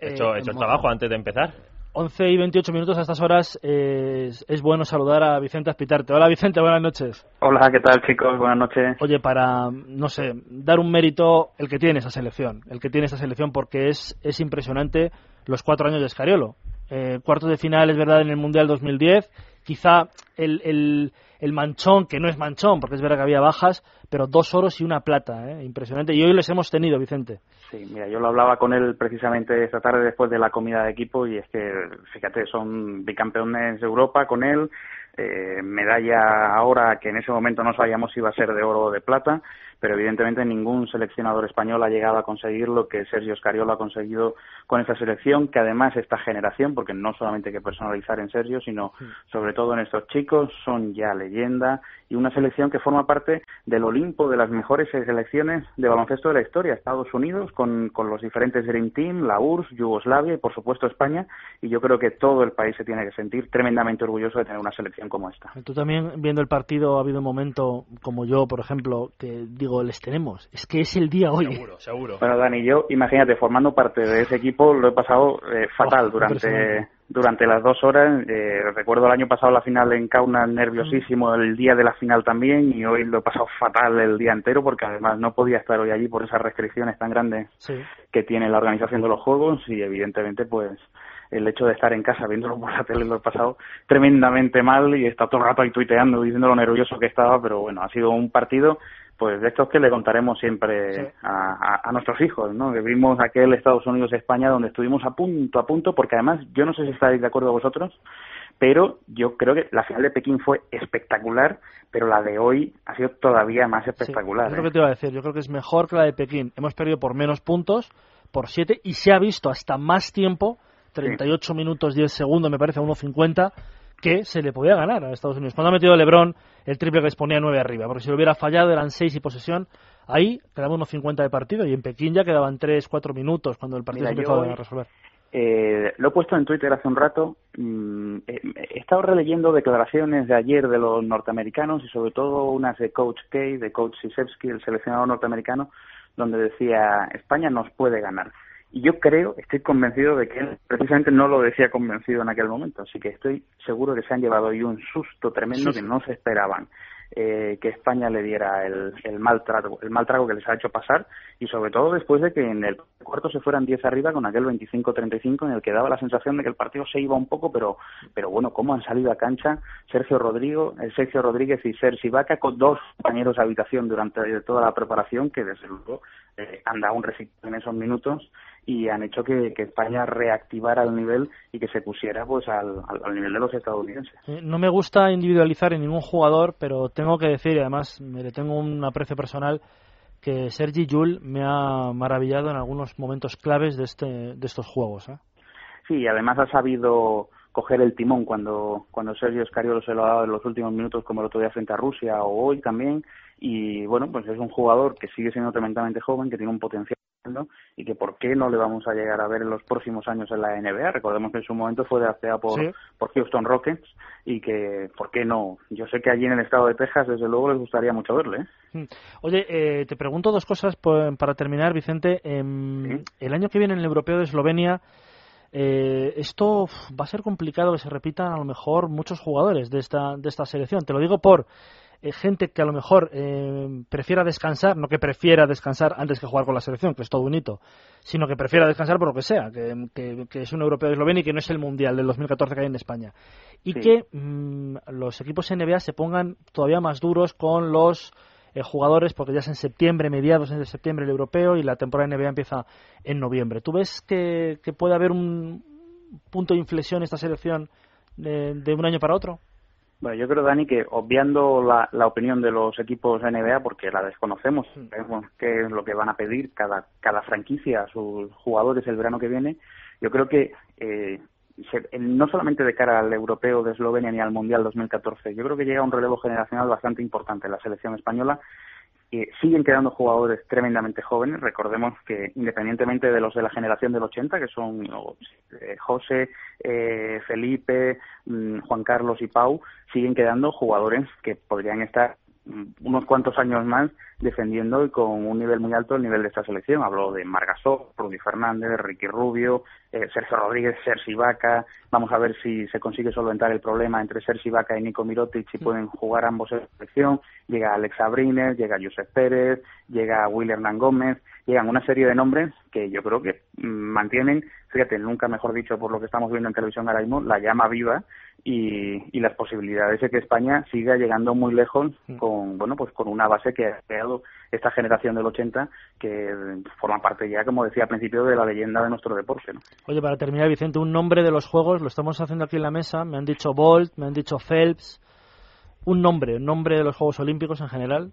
He hecho, he hecho el trabajo antes de empezar. 11 y 28 minutos a estas horas eh, es, es bueno saludar a Vicente Aspitarte. Hola Vicente, buenas noches. Hola, ¿qué tal chicos? Buenas noches. Oye, para, no sé, dar un mérito el que tiene esa selección, el que tiene esa selección porque es, es impresionante los cuatro años de Escariolo. Eh, cuartos de final, es verdad, en el Mundial 2010, quizá el, el, el manchón, que no es manchón, porque es verdad que había bajas, pero dos oros y una plata, ¿eh? impresionante. Y hoy les hemos tenido, Vicente. Sí, mira, yo lo hablaba con él precisamente esta tarde después de la comida de equipo y es que, fíjate, son bicampeones de Europa con él, eh, medalla ahora que en ese momento no sabíamos si iba a ser de oro o de plata, pero evidentemente ningún seleccionador español ha llegado a conseguir lo que Sergio Scariolo ha conseguido con esta selección, que además esta generación, porque no solamente hay que personalizar en Sergio, sino sobre todo en estos chicos, son ya leyenda y una selección que forma parte del Olimpo de las mejores selecciones de baloncesto de la historia, Estados Unidos, con, con los diferentes Dream Team, la URSS, Yugoslavia y por supuesto España, y yo creo que todo el país se tiene que sentir tremendamente orgulloso de tener una selección como esta. Tú también, viendo el partido, ha habido un momento, como yo, por ejemplo, que digo, les tenemos. Es que es el día hoy. Seguro, seguro. Bueno, Dani, yo, imagínate, formando parte de ese equipo, lo he pasado eh, fatal Oh, durante durante las dos horas. Eh, recuerdo el año pasado la final en Kaunas nerviosísimo, el día de la final también, y hoy lo he pasado fatal el día entero porque además no podía estar hoy allí por esas restricciones tan grandes Sí. que tiene la organización de los juegos y evidentemente pues el hecho de estar en casa viéndolo por la tele lo he pasado tremendamente mal y he estado todo el rato ahí tuiteando diciendo lo nervioso que estaba, pero bueno, ha sido un partido pues de estos que le contaremos siempre a, a- a nuestros hijos, ¿no? Que vimos aquel Estados Unidos-España donde estuvimos a punto, a punto, porque además, yo no sé si estáis de acuerdo vosotros, pero yo creo que la final de Pekín fue espectacular, pero la de hoy ha sido todavía más espectacular. es lo ¿eh? que te iba a decir. Yo creo que es mejor que la de Pekín. Hemos perdido por menos puntos, por 7, y se ha visto hasta más tiempo, 38 minutos 10 segundos, me parece, a 1.50, que se le podía ganar a Estados Unidos. Cuando ha metido LeBron el triple que les ponía 9 arriba, porque si lo hubiera fallado eran 6 y posesión. Ahí quedaba 1.50 de partido y en Pekín ya quedaban 3, 4 minutos cuando el partido Mira, se empezó yo a resolver. Eh, lo he puesto en Twitter hace un rato. mm, eh, he estado releyendo declaraciones de ayer de los norteamericanos y sobre todo unas de Coach K, de Coach Sisevsky, el seleccionador norteamericano, donde decía España nos puede ganar. Y yo creo, estoy convencido de que él precisamente no lo decía convencido en aquel momento. Así que estoy seguro que se han llevado hoy un susto tremendo Sí, que no se esperaban. eh, que España le diera el, el mal trago, el mal trago que les ha hecho pasar y sobre todo después de que en el cuarto se fueran 10 arriba con aquel 25-35 en el que daba la sensación de que el partido se iba un poco, pero pero bueno, cómo han salido a cancha Sergio Rodrigo, eh, Sergio Rodríguez y Sergi Vaca con dos compañeros de habitación durante toda la preparación que desde luego eh, han dado un recital en esos minutos y han hecho que, que España reactivara el nivel y que se pusiera pues al, al- nivel de los estadounidenses. Eh, No me gusta individualizar en ningún jugador, pero tengo que decir, y además me le tengo un aprecio personal, que Sergi Yul me ha maravillado en algunos momentos claves de, este, de estos juegos. ¿eh? Sí, y además ha sabido coger el timón cuando, cuando Sergio Escariolo se lo ha dado en los últimos minutos, como el otro día frente a Rusia o hoy también. Y bueno, pues es un jugador que sigue siendo tremendamente joven, que tiene un potencial y que por qué no le vamos a llegar a ver en los próximos años en la NBA. Recordemos que en su momento fue drafteado por, Sí. por Houston Rockets y que por qué no. Yo sé que allí en el estado de Texas, desde luego, les gustaría mucho verle. ¿eh? Mm. Oye, eh, te pregunto dos cosas para terminar, Vicente. Em, El año que viene en el Europeo de Eslovenia, eh, esto va a ser complicado que se repitan a lo mejor muchos jugadores de esta, de esta selección. Te lo digo por eh, gente que a lo mejor eh, prefiera descansar, no que prefiera descansar antes que jugar con la selección, que es todo un hito, sino que prefiera descansar por lo que sea, que, que- que es un europeo de Eslovenia y que no es el mundial del 2014 que hay en España. Y Sí. que mm, los equipos NBA se pongan todavía más duros con los eh, jugadores, porque ya es en septiembre, mediados de septiembre el europeo y la temporada NBA empieza en noviembre. ¿Tú ves que, que puede haber un punto de inflexión en esta selección de, de un año para otro? Bueno, yo creo, Dani, que obviando la, la opinión de los equipos NBA, porque la desconocemos, sabemos qué es lo que van a pedir cada, cada franquicia a sus jugadores el verano que viene, yo creo que eh, se- no solamente de cara al europeo de Eslovenia ni al Mundial 2014, yo creo que llega un relevo generacional bastante importante en la selección española eh, siguen quedando jugadores tremendamente jóvenes. Recordemos que independientemente de los de la generación del 80, que son eh, José, eh, Felipe, mm, Juan Carlos y Pau, siguen quedando jugadores que podrían estar unos cuantos años más defendiendo y con un nivel muy alto el nivel de esta selección. Hablo de Margasol, Rudy Fernández, Ricky Rubio, eh, Sergio Rodríguez, Sergi Vaca. Vamos a ver si se consigue solventar el problema entre Sergi Vaca y Nico Mirotic si pueden jugar ambos en la selección. Llega Alex Abrines, llega Josep Pérez, llega Will Hernán Gómez, llegan una serie de nombres que yo creo que mm, mantienen, fíjate, nunca mejor dicho por lo que estamos viendo en televisión ahora mismo, la llama viva y, y las posibilidades de que España siga llegando muy lejos con bueno pues con una base que ha creado esta generación del 80 que forma parte ya como decía al principio de la leyenda de nuestro deporte ¿no? Oye, para terminar, Vicente, un nombre de los juegos, lo estamos haciendo aquí en la mesa, me han dicho Bolt, me han dicho Phelps, un nombre, un nombre de los Juegos Olímpicos en general.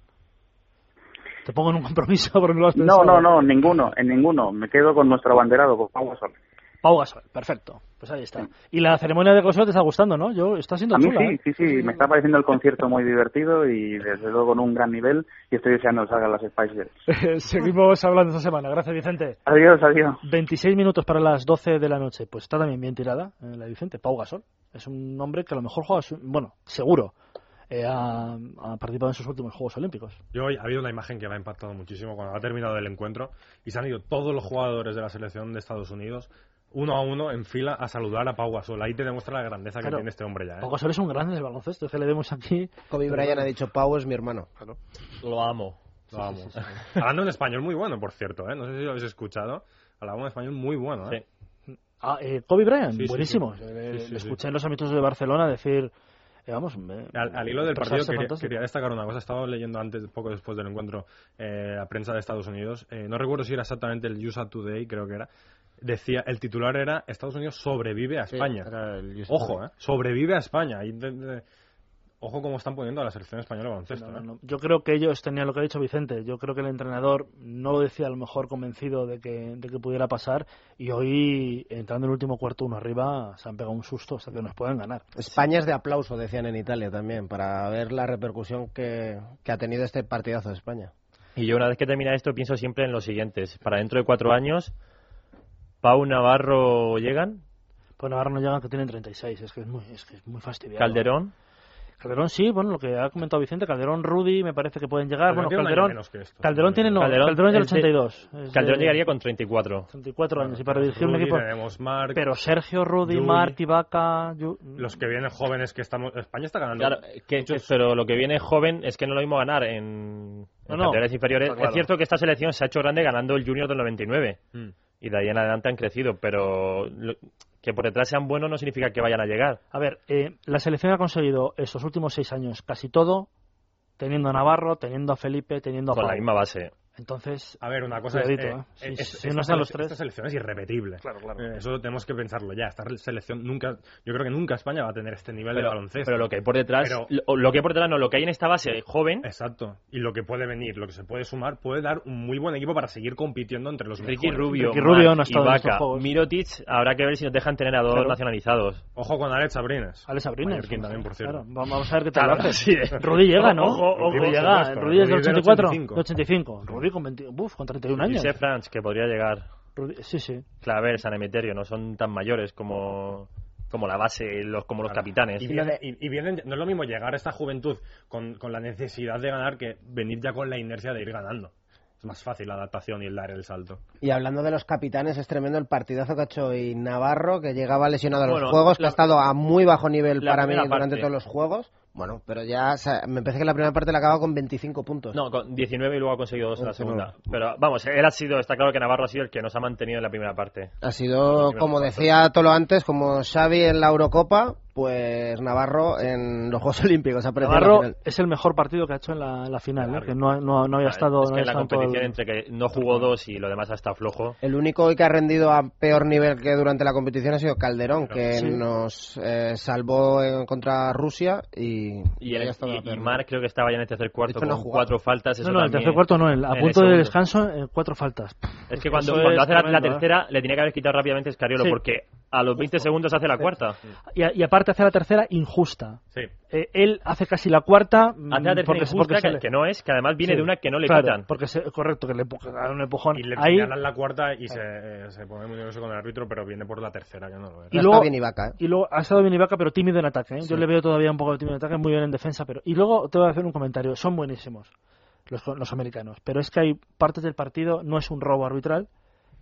Te pongo en un compromiso porque no lo has no no no ninguno en ninguno me quedo con nuestro abanderado con Pau Gasol Pau Gasol, perfecto. Pues ahí está. Y la ceremonia de Gasol te está gustando, ¿no? Yo, está siendo a mí chula. sí, ¿eh? sí, sí, me está pareciendo el concierto muy divertido y desde luego con un gran nivel y estoy deseando que salgan las Spice Girls. Seguimos hablando esta semana. Gracias, Vicente. Adiós, adiós. 26 minutos para las 12 de la noche. Pues está también bien tirada eh, la de Vicente. Pau Gasol. Es un hombre que a lo mejor juega, su- bueno, seguro, eh, ha, ha participado en sus últimos Juegos Olímpicos. Yo hoy ha habido una imagen que me ha impactado muchísimo cuando ha terminado el encuentro y se han ido todos los jugadores de la selección de Estados Unidos uno a uno en fila a saludar a Pau Gasol. Ahí te demuestra la grandeza Claro. que tiene este hombre ya. ¿eh? Pau Gasol es un grande del baloncesto. Es que le vemos aquí. Kobe Bryant ha dicho, Pau es mi hermano. Lo amo. Lo amo. Hablando en español muy bueno, por cierto. ¿eh? No sé si lo habéis escuchado. Hablaba un español muy bueno. ¿eh? Ah, eh, Kobe Bryant, buenísimo. sí. Eh, Sí, sí, le sí. escuché en los amistosos de Barcelona decir, eh, vamos, me- Al, al hilo del partido quería, destacar una cosa. Estaba leyendo antes, poco después del encuentro, eh, la prensa de Estados Unidos. Eh, no recuerdo si era exactamente el USA Today, creo que era. Decía, el titular era Estados Unidos sobrevive a Sí, España. US Ojo. ¿eh? Sobrevive a España. Y de- de- ojo cómo están poniendo a la selección española baloncesto. No, ¿eh? no, no. Yo creo que ellos tenían lo que ha dicho Vicente. Yo creo que el entrenador no lo decía a lo mejor convencido de que, de que pudiera pasar. Y hoy, entrando en el último cuarto uno arriba, se han pegado un susto hasta que nos pueden ganar. España es de aplauso, decían en Italia también, para ver la repercusión que, que ha tenido este partidazo de España. Y yo una vez que termina esto pienso siempre en los siguientes. Para dentro de cuatro años, Pau Navarro llegan, Pues Navarro no llegan que tienen 36. Es que es muy, es que es muy fastidiado. Calderón. Calderón sí, bueno, lo que ha comentado Vicente, Calderón, Rudy, me parece que pueden llegar. Bueno, Calderón, menos que esto. Calderón tiene no, Calderón, es del es de- 82. es Calderón de llegaría con 34. 34 años y para dirigir un equipo. tenemos Marc, Pero Sergio, Rudy, Yui, Marc, Ibaka, Yu- Los que vienen jóvenes que estamos... España está ganando. Claro, que- que- pero lo que viene joven es que no lo mismo ganar en, en No, no, categorías inferiores. claro. Es cierto que esta selección se ha hecho grande ganando el Junior del 99 Mm. Y de ahí en adelante han crecido, pero lo- que por detrás sean buenos no significa que vayan a llegar. A ver, eh, la selección ha conseguido estos últimos seis años casi todo, teniendo a Navarro, teniendo a Felipe, teniendo a Con la misma base. Entonces, A ver, una cosa cuidadito, es... ¿eh? eh, Si- es- si esta no están los tres- Esta selección es irrepetible. Claro, claro. Eh, eso tenemos que pensarlo ya. Esta selección nunca... Yo creo que nunca España va a tener este nivel de baloncesto. pero lo que hay por detrás, Pero- lo, lo que hay por detrás no, lo que hay en esta base joven, Exacto. Y lo que puede venir, lo que se puede sumar, puede dar un muy buen equipo para seguir compitiendo entre los Ricky mejores. Rubio, Ricky Rubio Marc, no Ibaka. Mirotic, habrá que ver si nos dejan tener a dos Claro. nacionalizados. Ojo con Alex Abrines. Alex Abrines. Mallorquín también, por cierto. Claro, vamos a ver qué tal Claro, sí. Rudy llega, ¿no? Ojo, ojo, Rudy llega. Rudy es del 84. 85. del 85. Rudy con, 20, uf, con 31 años. Dice Franz que podría llegar. Rudy- sí, sí. Claver, San Emeterio, no son tan mayores como, como la base, los, como los Claro. capitanes. Y, viene- y- y vienen, no es lo mismo llegar a esta juventud con, con la necesidad de ganar que venir ya con la inercia de ir ganando. Es más fácil la adaptación y el dar el salto. Y hablando de los capitanes, es tremendo el partidazo que ha hecho hoy Navarro, que llegaba lesionado a los Bueno, juegos, que ha estado a muy bajo nivel para mí durante parte. todos los juegos. Bueno, pero ya o sea, me parece que la primera parte la acaba con 25 puntos. No, con 19 y luego ha conseguido dos en la 11, segunda. Pero vamos, él ha sido, está claro que Navarro ha sido el que nos ha mantenido en la primera parte. Ha sido, como decía Tolo antes, como Xavi en la Eurocopa, pues Navarro en los Juegos Olímpicos. En Navarro es el mejor partido que ha hecho en la, en la final, ¿eh? Claro. que no, no, no había estado, es no que había en la en todo el- competición entre que no jugó dos y lo demás hasta flojo. El único que ha rendido a peor nivel que durante la competición ha sido Calderón, que Sí. nos eh, salvó en- contra Rusia y, Y, el, ha estado a y, y Marc creo que estaba ya en el tercer cuarto hecho, no con cuatro faltas. eso No, no, el también- tercer cuarto no, el- a en el punto de descanso, eh, cuatro faltas. Es que cuando, cuando es hace la, la tremendo, ¿eh? tercera le tenía que haber quitado rápidamente Escariolo Sí. porque a los 20 segundos hace la cuarta. Y, y aparte hace la tercera injusta. Sí. Eh, él hace casi la cuarta. mm, Hace la tercera porque, injusta, porque que, le- que no es, que además viene Sí, de una que no le claro, quitan. Porque se- correcto, que le dan un empujón. Y le Ahí, la cuarta y se, eh, se pone muy nervioso con el árbitro, pero viene por la tercera, que no lo ve. y luego, bien Ibaka, ¿eh? y luego ha estado bien Ibaka, pero tímido en ataque. ¿eh? Yo le veo todavía un poco de tímido en ataque, muy bien en defensa. pero Y luego te voy a hacer un comentario. Son buenísimos los, los americanos, pero es que hay partes del partido, no es un robo arbitral,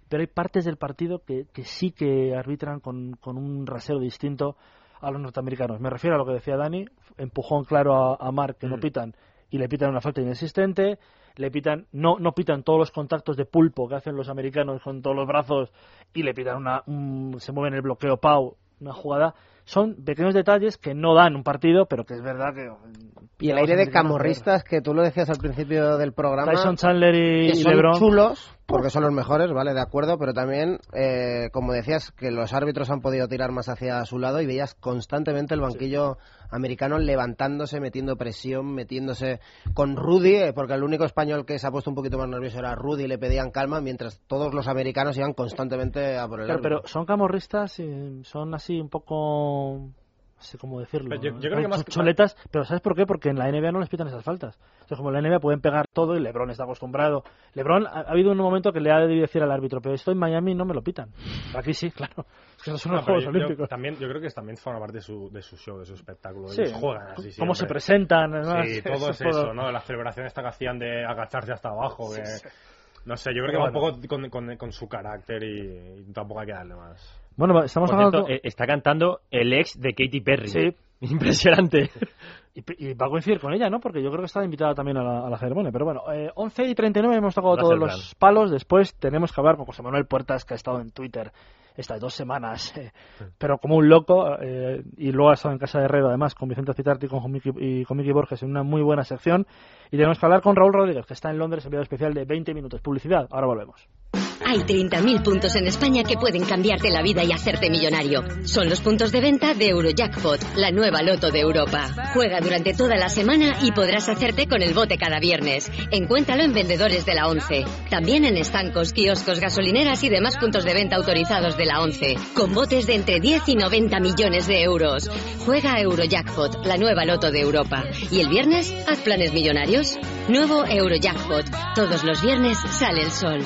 pero hay partes del partido que, que sí que arbitran con, con un rasero distinto a los norteamericanos. Me refiero a lo que decía Dani, empujón claro a, a Mark que no Mm. pitan y le pitan una falta inexistente, le pitan no no pitan todos los contactos de pulpo que hacen los americanos con todos los brazos y le pitan una un- se mueve en el bloqueo Pau, una jugada son pequeños detalles que no dan un partido, pero que es verdad que Y el aire de camorristas que tú lo decías al principio del programa. Tyson Chandler y, que son LeBron chulos porque son los mejores, vale, de acuerdo, pero también, eh, como decías, que los árbitros han podido tirar más hacia su lado y veías constantemente el banquillo americano levantándose, metiendo presión, metiéndose con Rudy, eh, porque el único español que se ha puesto un poquito más nervioso era Rudy y le pedían calma, mientras todos los americanos iban constantemente a por el Claro, árbitro. pero son camorristas, y son así un poco. No sé cómo decirlo. Yo- ¿no? yo creo que Son más- choletas, pero ¿sabes por qué? Porque en la NBA no les pitan esas faltas. O sea, como en la NBA pueden pegar todo y LeBron está acostumbrado. LeBron ha, ha habido un momento que le ha debido decir al árbitro, pero estoy en Miami y no me lo pitan. Aquí sí, claro. Es que esos son No, los Juegos yo- Olímpicos. también, yo creo que también forma parte de su, de su show, de su espectáculo. Sí. Ellos juegan así Cómo se presentan. Sí, todo es Eso. ¿no? La celebración esta que hacían de agacharse hasta abajo. que- No sé, yo creo que va un poco con, con- con su carácter y, y tampoco hay que darle más. Bueno, estamos Por hablando. cierto, eh, está cantando el ex de Katy Perry. Sí. Impresionante. Y, y va a coincidir con ella, ¿no? Porque yo creo que estaba invitada también a la, a la ceremonia. Pero bueno, eh, 11 y 39 hemos tocado todos los palos. Después tenemos que hablar con José Manuel Puertas, que ha estado en Twitter estas dos semanas, eh, pero como un loco. eh, y luego ha estado en Casa de Herrero, además, con Vicente Citarti y con Miki, y con Miki Borges en una muy buena sección. Y tenemos que hablar con Raúl Rodríguez, que está en Londres, enviado especial de 20 minutos. Publicidad, ahora volvemos. Hay 30.000 puntos en España que pueden cambiarte la vida y hacerte millonario. Son los puntos de venta de Eurojackpot, la nueva loto de Europa. Juega durante toda la semana y podrás hacerte con el bote cada viernes. Encuéntralo en vendedores de la 11. También en estancos, kioscos, gasolineras y demás puntos de venta autorizados de la 11. Con botes de entre 10 y 90 millones de euros. Juega Eurojackpot, la nueva loto de Europa. Y el viernes, haz planes millonarios. Nuevo Eurojackpot. Todos los viernes sale el sol.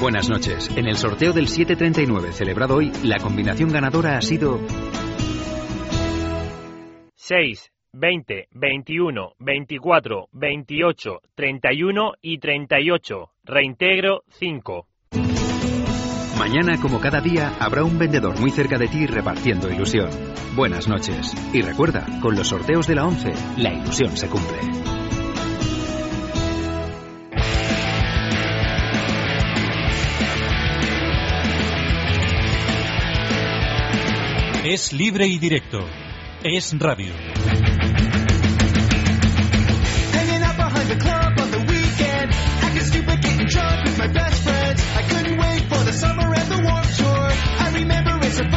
Buenas noches. En el sorteo del 739 celebrado hoy, la combinación ganadora ha sido 6, 20, 21, 24, 28, 31 y 38. Reintegro 5. Mañana, como cada día, habrá un vendedor muy cerca de ti repartiendo ilusión. Buenas noches. Y recuerda, con los sorteos de la 11, la ilusión se cumple.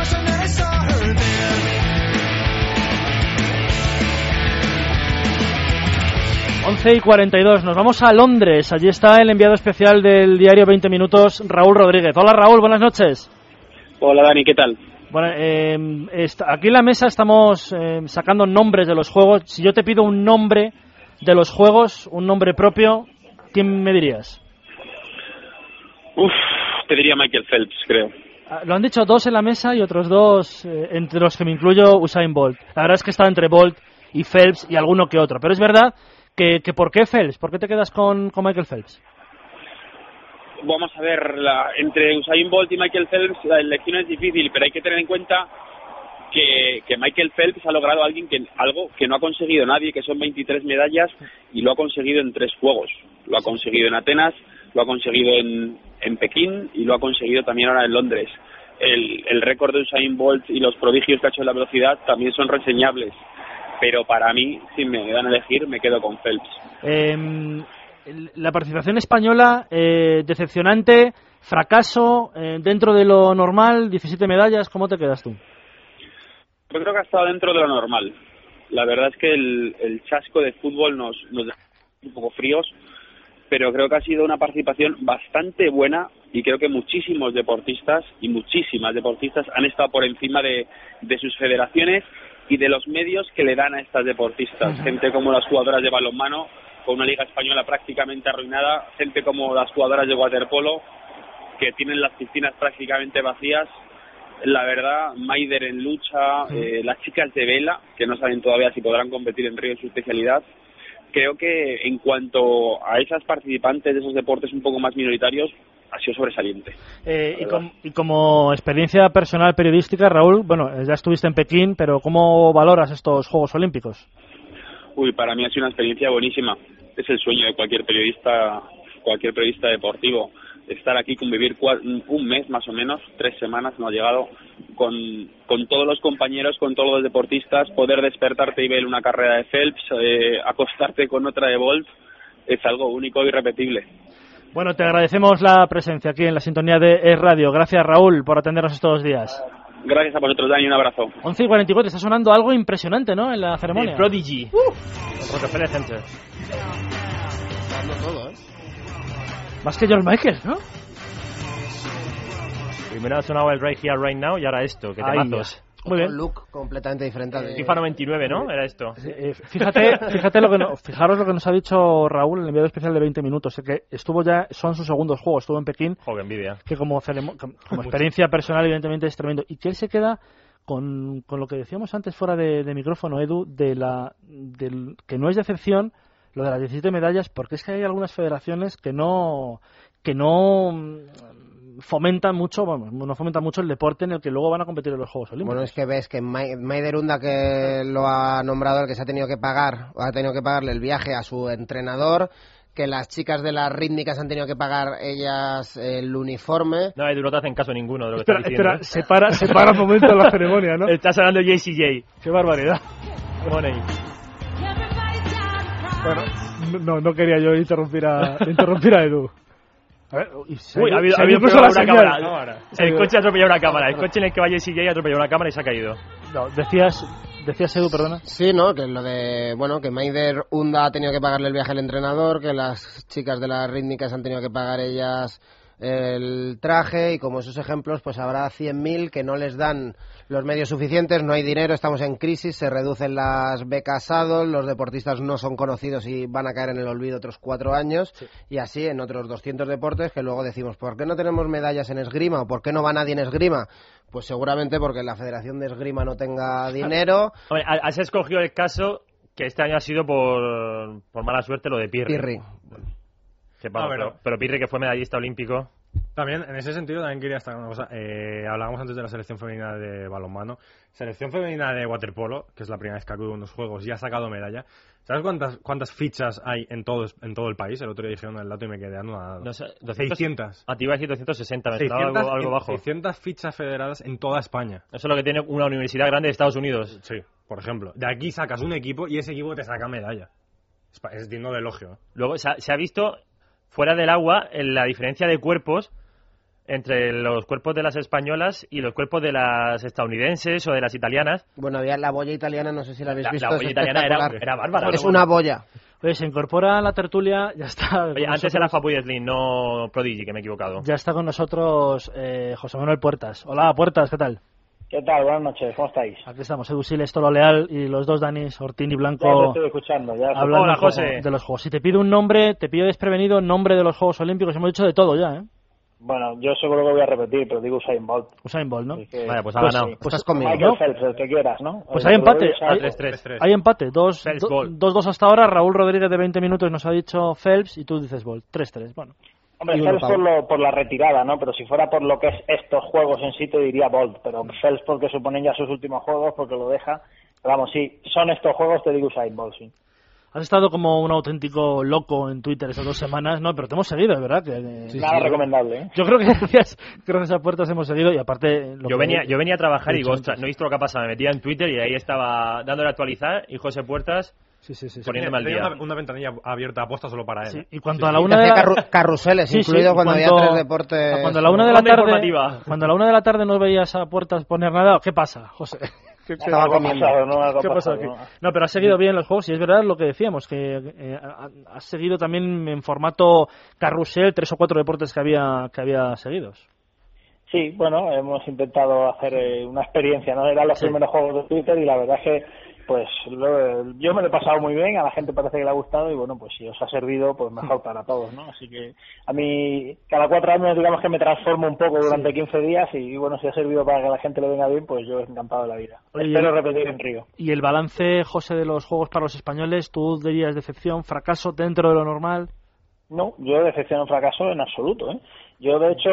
Time that I saw her there. 11 y 42, nos vamos a Londres. Allí está el enviado especial del diario 20 Minutos, Raúl Rodríguez. Hola Raúl, buenas noches. Hola Dani, ¿qué tal? Bueno, eh, está- aquí en la mesa estamos eh, sacando nombres de los juegos. Si yo te pido un nombre de los juegos, un nombre propio, ¿quién me dirías? Uf, te diría Michael Phelps, creo. Ah, Lo han dicho dos en la mesa y otros dos, eh, entre los que me incluyo Usain Bolt. La verdad es que está entre Bolt y Phelps y alguno que otro. Pero es verdad que, que ¿por qué Phelps? ¿Por qué te quedas con, con Michael Phelps? Vamos a ver, la- entre Usain Bolt y Michael Phelps la elección es difícil, pero hay que tener en cuenta que, que Michael Phelps ha logrado alguien que, algo que no ha conseguido nadie, que son 23 medallas, y lo ha conseguido en tres juegos. Lo ha conseguido en Atenas, lo ha conseguido en, en Pekín y lo ha conseguido también ahora en Londres. El, el récord de Usain Bolt y los prodigios que ha hecho en la velocidad también son reseñables, pero para mí, si me dan a elegir, me quedo con Phelps. Eh, la participación española, eh, decepcionante, fracaso, eh, dentro de lo normal, 17 medallas, ¿cómo te quedas tú? Yo creo que ha estado dentro de lo normal. La verdad es que el, el chasco de fútbol nos, nos deja un poco fríos, pero creo que ha sido una participación bastante buena y creo que muchísimos deportistas y muchísimas deportistas han estado por encima de, de sus federaciones y de los medios que le dan a estas deportistas. Gente como las jugadoras de balonmano, con una liga española prácticamente arruinada, gente como las jugadoras de waterpolo, que tienen las piscinas prácticamente vacías. La verdad, Maider en lucha, eh, las chicas de vela, que no saben todavía si podrán competir en Río en su especialidad. Creo que en cuanto a esas participantes de esos deportes un poco más minoritarios, ha sido sobresaliente. Eh, y, com- y como experiencia personal periodística, Raúl, bueno, ya estuviste en Pekín, pero ¿cómo valoras estos Juegos Olímpicos? Uy, para mí ha sido una experiencia buenísima. Es el sueño de cualquier periodista, cualquier periodista deportivo. Estar aquí, convivir un mes más o menos, tres semanas, no ha llegado, con, todos los compañeros, con todos los deportistas, poder despertarte y ver una carrera de Phelps, eh, acostarte con otra de Bolt, es algo único y irrepetible. Bueno, te agradecemos la presencia aquí en la sintonía de Es Radio. Gracias, Raúl, por atendernos estos días. Gracias a vosotros, Dani, un abrazo. 11 y 44, está sonando algo impresionante, ¿no? En la ceremonia. The Prodigy. Rockefeller Center. Más que George Michael, ¿no? Primero ha sonado el Right Here, Right Now y ahora esto, que temazos. Muy bien. Un look completamente diferente. de- FIFA 99, ¿no? Era esto. Eh, fíjate, fíjate lo que no- fijaros lo que nos ha dicho Raúl, el enviado especial de 20 minutos, eh, que estuvo ya, son sus segundos juegos, estuvo en Pekín, Joder, envidia. que como, experiencia personal evidentemente es tremendo, y que él se queda con, con lo que decíamos antes fuera de, de micrófono, Edu, de la, del, que no es decepción lo de las 17 medallas, porque es que hay algunas federaciones que no que no fomentan mucho, vamos, no fomentan mucho el deporte en el que luego van a competir en los Juegos Olímpicos. Bueno, es que ves que Mai- Maider Unda, que lo ha nombrado, el que se ha tenido que pagar, o ha tenido que pagarle el viaje a su entrenador, que las chicas de las rítmicas han tenido que pagar ellas el uniforme. No, Edu, no te hacen caso ninguno de lo que Espera, estás diciendo. espera, se para, se para un momento la ceremonia, ¿no? Estás hablando de JCJ. Qué barbaridad. Bueno, no, no quería yo interrumpir a, interrumpir a Edu. A ver, y se Uy, ha habido, se ha habido incluso una señal. cámara. El coche ha atropellado una cámara. El coche en el que va JCJ ha atropellado una cámara y se ha caído. No, decías, decías Edu, perdona. Sí, ¿no? Que lo de, bueno, que Maider Unda ha tenido que pagarle el viaje al entrenador, que las chicas de las rítmicas han tenido que pagar ellas el traje y como esos ejemplos, pues habrá 100.000 que no les dan los medios suficientes, no hay dinero, estamos en crisis, se reducen las becas ADOL, los deportistas no son conocidos y van a caer en el olvido otros cuatro años y así en otros 200 deportes que luego decimos, ¿por qué no tenemos medallas en esgrima o por qué no va nadie en esgrima? Pues seguramente porque la Federación de Esgrima no tenga dinero. Hombre, ha- has escogido el caso que este año ha sido por, por mala suerte lo de Pirri. Pirri. Que, vamos, A ver, pero, pero Pirri, que fue medallista olímpico. También, en ese sentido, también quería destacar una cosa. Eh, hablábamos antes de la selección femenina de balonmano. Selección femenina de waterpolo, que es la primera vez que acude a unos juegos y ha sacado medalla. ¿Sabes cuántas, cuántas fichas hay en todo, en todo el país? El otro día dijeron el dato y me quedé anonadado. No sé, 200 600. A ti iba a decir 260, me 600, sonaba algo, algo bajo. 600 fichas federadas en toda España. Eso es lo que tiene una universidad grande de Estados Unidos. Sí, por ejemplo. De aquí sacas un equipo y ese equipo te saca medalla. Es digno de elogio. ¿eh? Luego se ha, se ha visto fuera del agua en la diferencia de cuerpos entre los cuerpos de las españolas y los cuerpos de las estadounidenses o de las italianas. Bueno, había la boya italiana, no sé si la habéis La- la visto. boya es italiana era- era bárbara, Es una boya. Oye, se incorpora a la tertulia, ya está. Oye, antes nosotros- era Slim, no Prodigy, que me he equivocado. Ya está con nosotros eh, José Manuel Puertas. Hola, Puertas, ¿qué tal? ¿Qué tal? Buenas noches, ¿cómo estáis? Aquí estamos, Edu Siles, Tolo Leal y los dos Danis, Ortín y Ya Blanco, estoy escuchando. Ya hablando Hola, José. de los Juegos. Si te pido un nombre, te pido desprevenido nombre de los Juegos Olímpicos. Hemos dicho de todo ya, ¿eh? Bueno, yo seguro que voy a repetir, pero digo Usain Bolt. Usain Bolt, ¿no? Que- Vaya, pues ha Pues ganado. sí, pues Estás conmigo, Michael ¿no? Phelps, el que quieras, ¿no? Pues Eh, hay empate, hay, Bolt. 3-3. hay empate, dos, Phelps, do- Bolt. dos, dos hasta ahora. Raúl Rodríguez de 20 minutos nos ha dicho Phelps y tú dices Bolt. 3-3, bueno. Hombre, Phelps por, lo, por la retirada, ¿no? Pero si fuera por lo que es estos juegos en sí, te diría Bolt. Pero Phelps porque suponen ya sus últimos juegos, porque lo deja. Pero vamos, sí, son estos juegos, te digo Usain Bolt, sí. Has estado como un auténtico loco en Twitter estas dos semanas, ¿no? Pero te hemos seguido, es verdad. Que, que- Nada recomendable, ¿eh? Yo creo que gracias, gracias a Puertas hemos seguido y aparte... lo Yo que- venía, yo venía a trabajar y digo, ostras, no he visto lo que ha pasado. Me metía en Twitter y ahí estaba dándole a actualizar y José Puertas Sí, sí, sí. poniéndome al día. una, una ventanilla abierta apuesta solo para él. Sí, ¿eh? y cuanto Sí, a la una de hacía la... carru- carruseles, Sí, incluido cuando cuando- había tres deportes. Cuando a la una de la tarde, cuando a la una de la tarde no veías a puertas poner nada, ¿qué pasa, José? ¿Qué, qué- Estaba ha comiendo. pasado, ¿no? Ha qué pasa pasado, aquí? ¿no? No, pero has seguido bien los juegos y es verdad lo que decíamos, que eh, ha- has seguido también en formato carrusel tres o cuatro deportes que había que había seguidos. Sí, bueno, hemos intentado hacer eh, una experiencia, ¿no? Eran los Sí. primeros juegos de Twitter y la verdad es que, pues, lo- yo me lo he pasado muy bien, a la gente parece que le ha gustado y bueno, pues si os ha servido, pues mejor para todos, ¿no? Así que a mí, cada cuatro años, digamos que me transformo un poco durante 15 días y, bueno, si ha servido para que la gente le venga bien, pues yo encantado de la vida. Oye, Espero repetir en Río. Y el balance, José, de los juegos para los españoles, tú dirías decepción, fracaso dentro de lo normal. No, yo decepción o fracaso en absoluto. ¿eh? Yo, de hecho,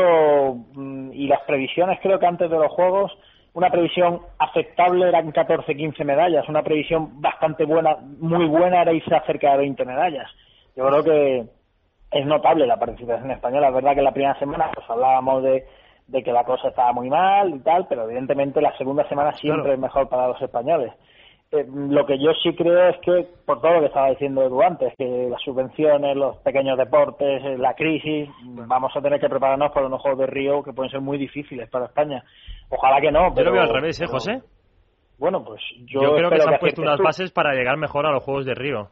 mm, y las previsiones creo que antes de los Juegos, una previsión aceptable eran 14-15 medallas, una previsión bastante buena, muy buena era irse a cerca de 20 medallas. Yo creo que es notable la participación española. Es verdad que la primera semana pues hablábamos de, de que la cosa estaba muy mal y tal, pero evidentemente la segunda semana siempre Claro. es mejor para los españoles. Eh, lo que yo sí creo es que, por todo lo que estaba diciendo Edu antes, que las subvenciones, los pequeños deportes, eh, la crisis, vamos a tener que prepararnos para unos Juegos de Río que pueden ser muy difíciles para España. Ojalá que no. Yo pero, lo veo al revés, ¿eh, pero- José? Bueno, pues yo, Yo, creo que se han puesto unas tú. bases para llegar mejor a los Juegos de Río.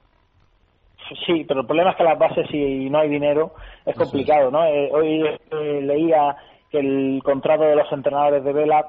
Sí, pero el problema es que las bases, si no hay dinero, es complicado, ¿no? Eh, hoy eh, leía que el contrato de los entrenadores de vela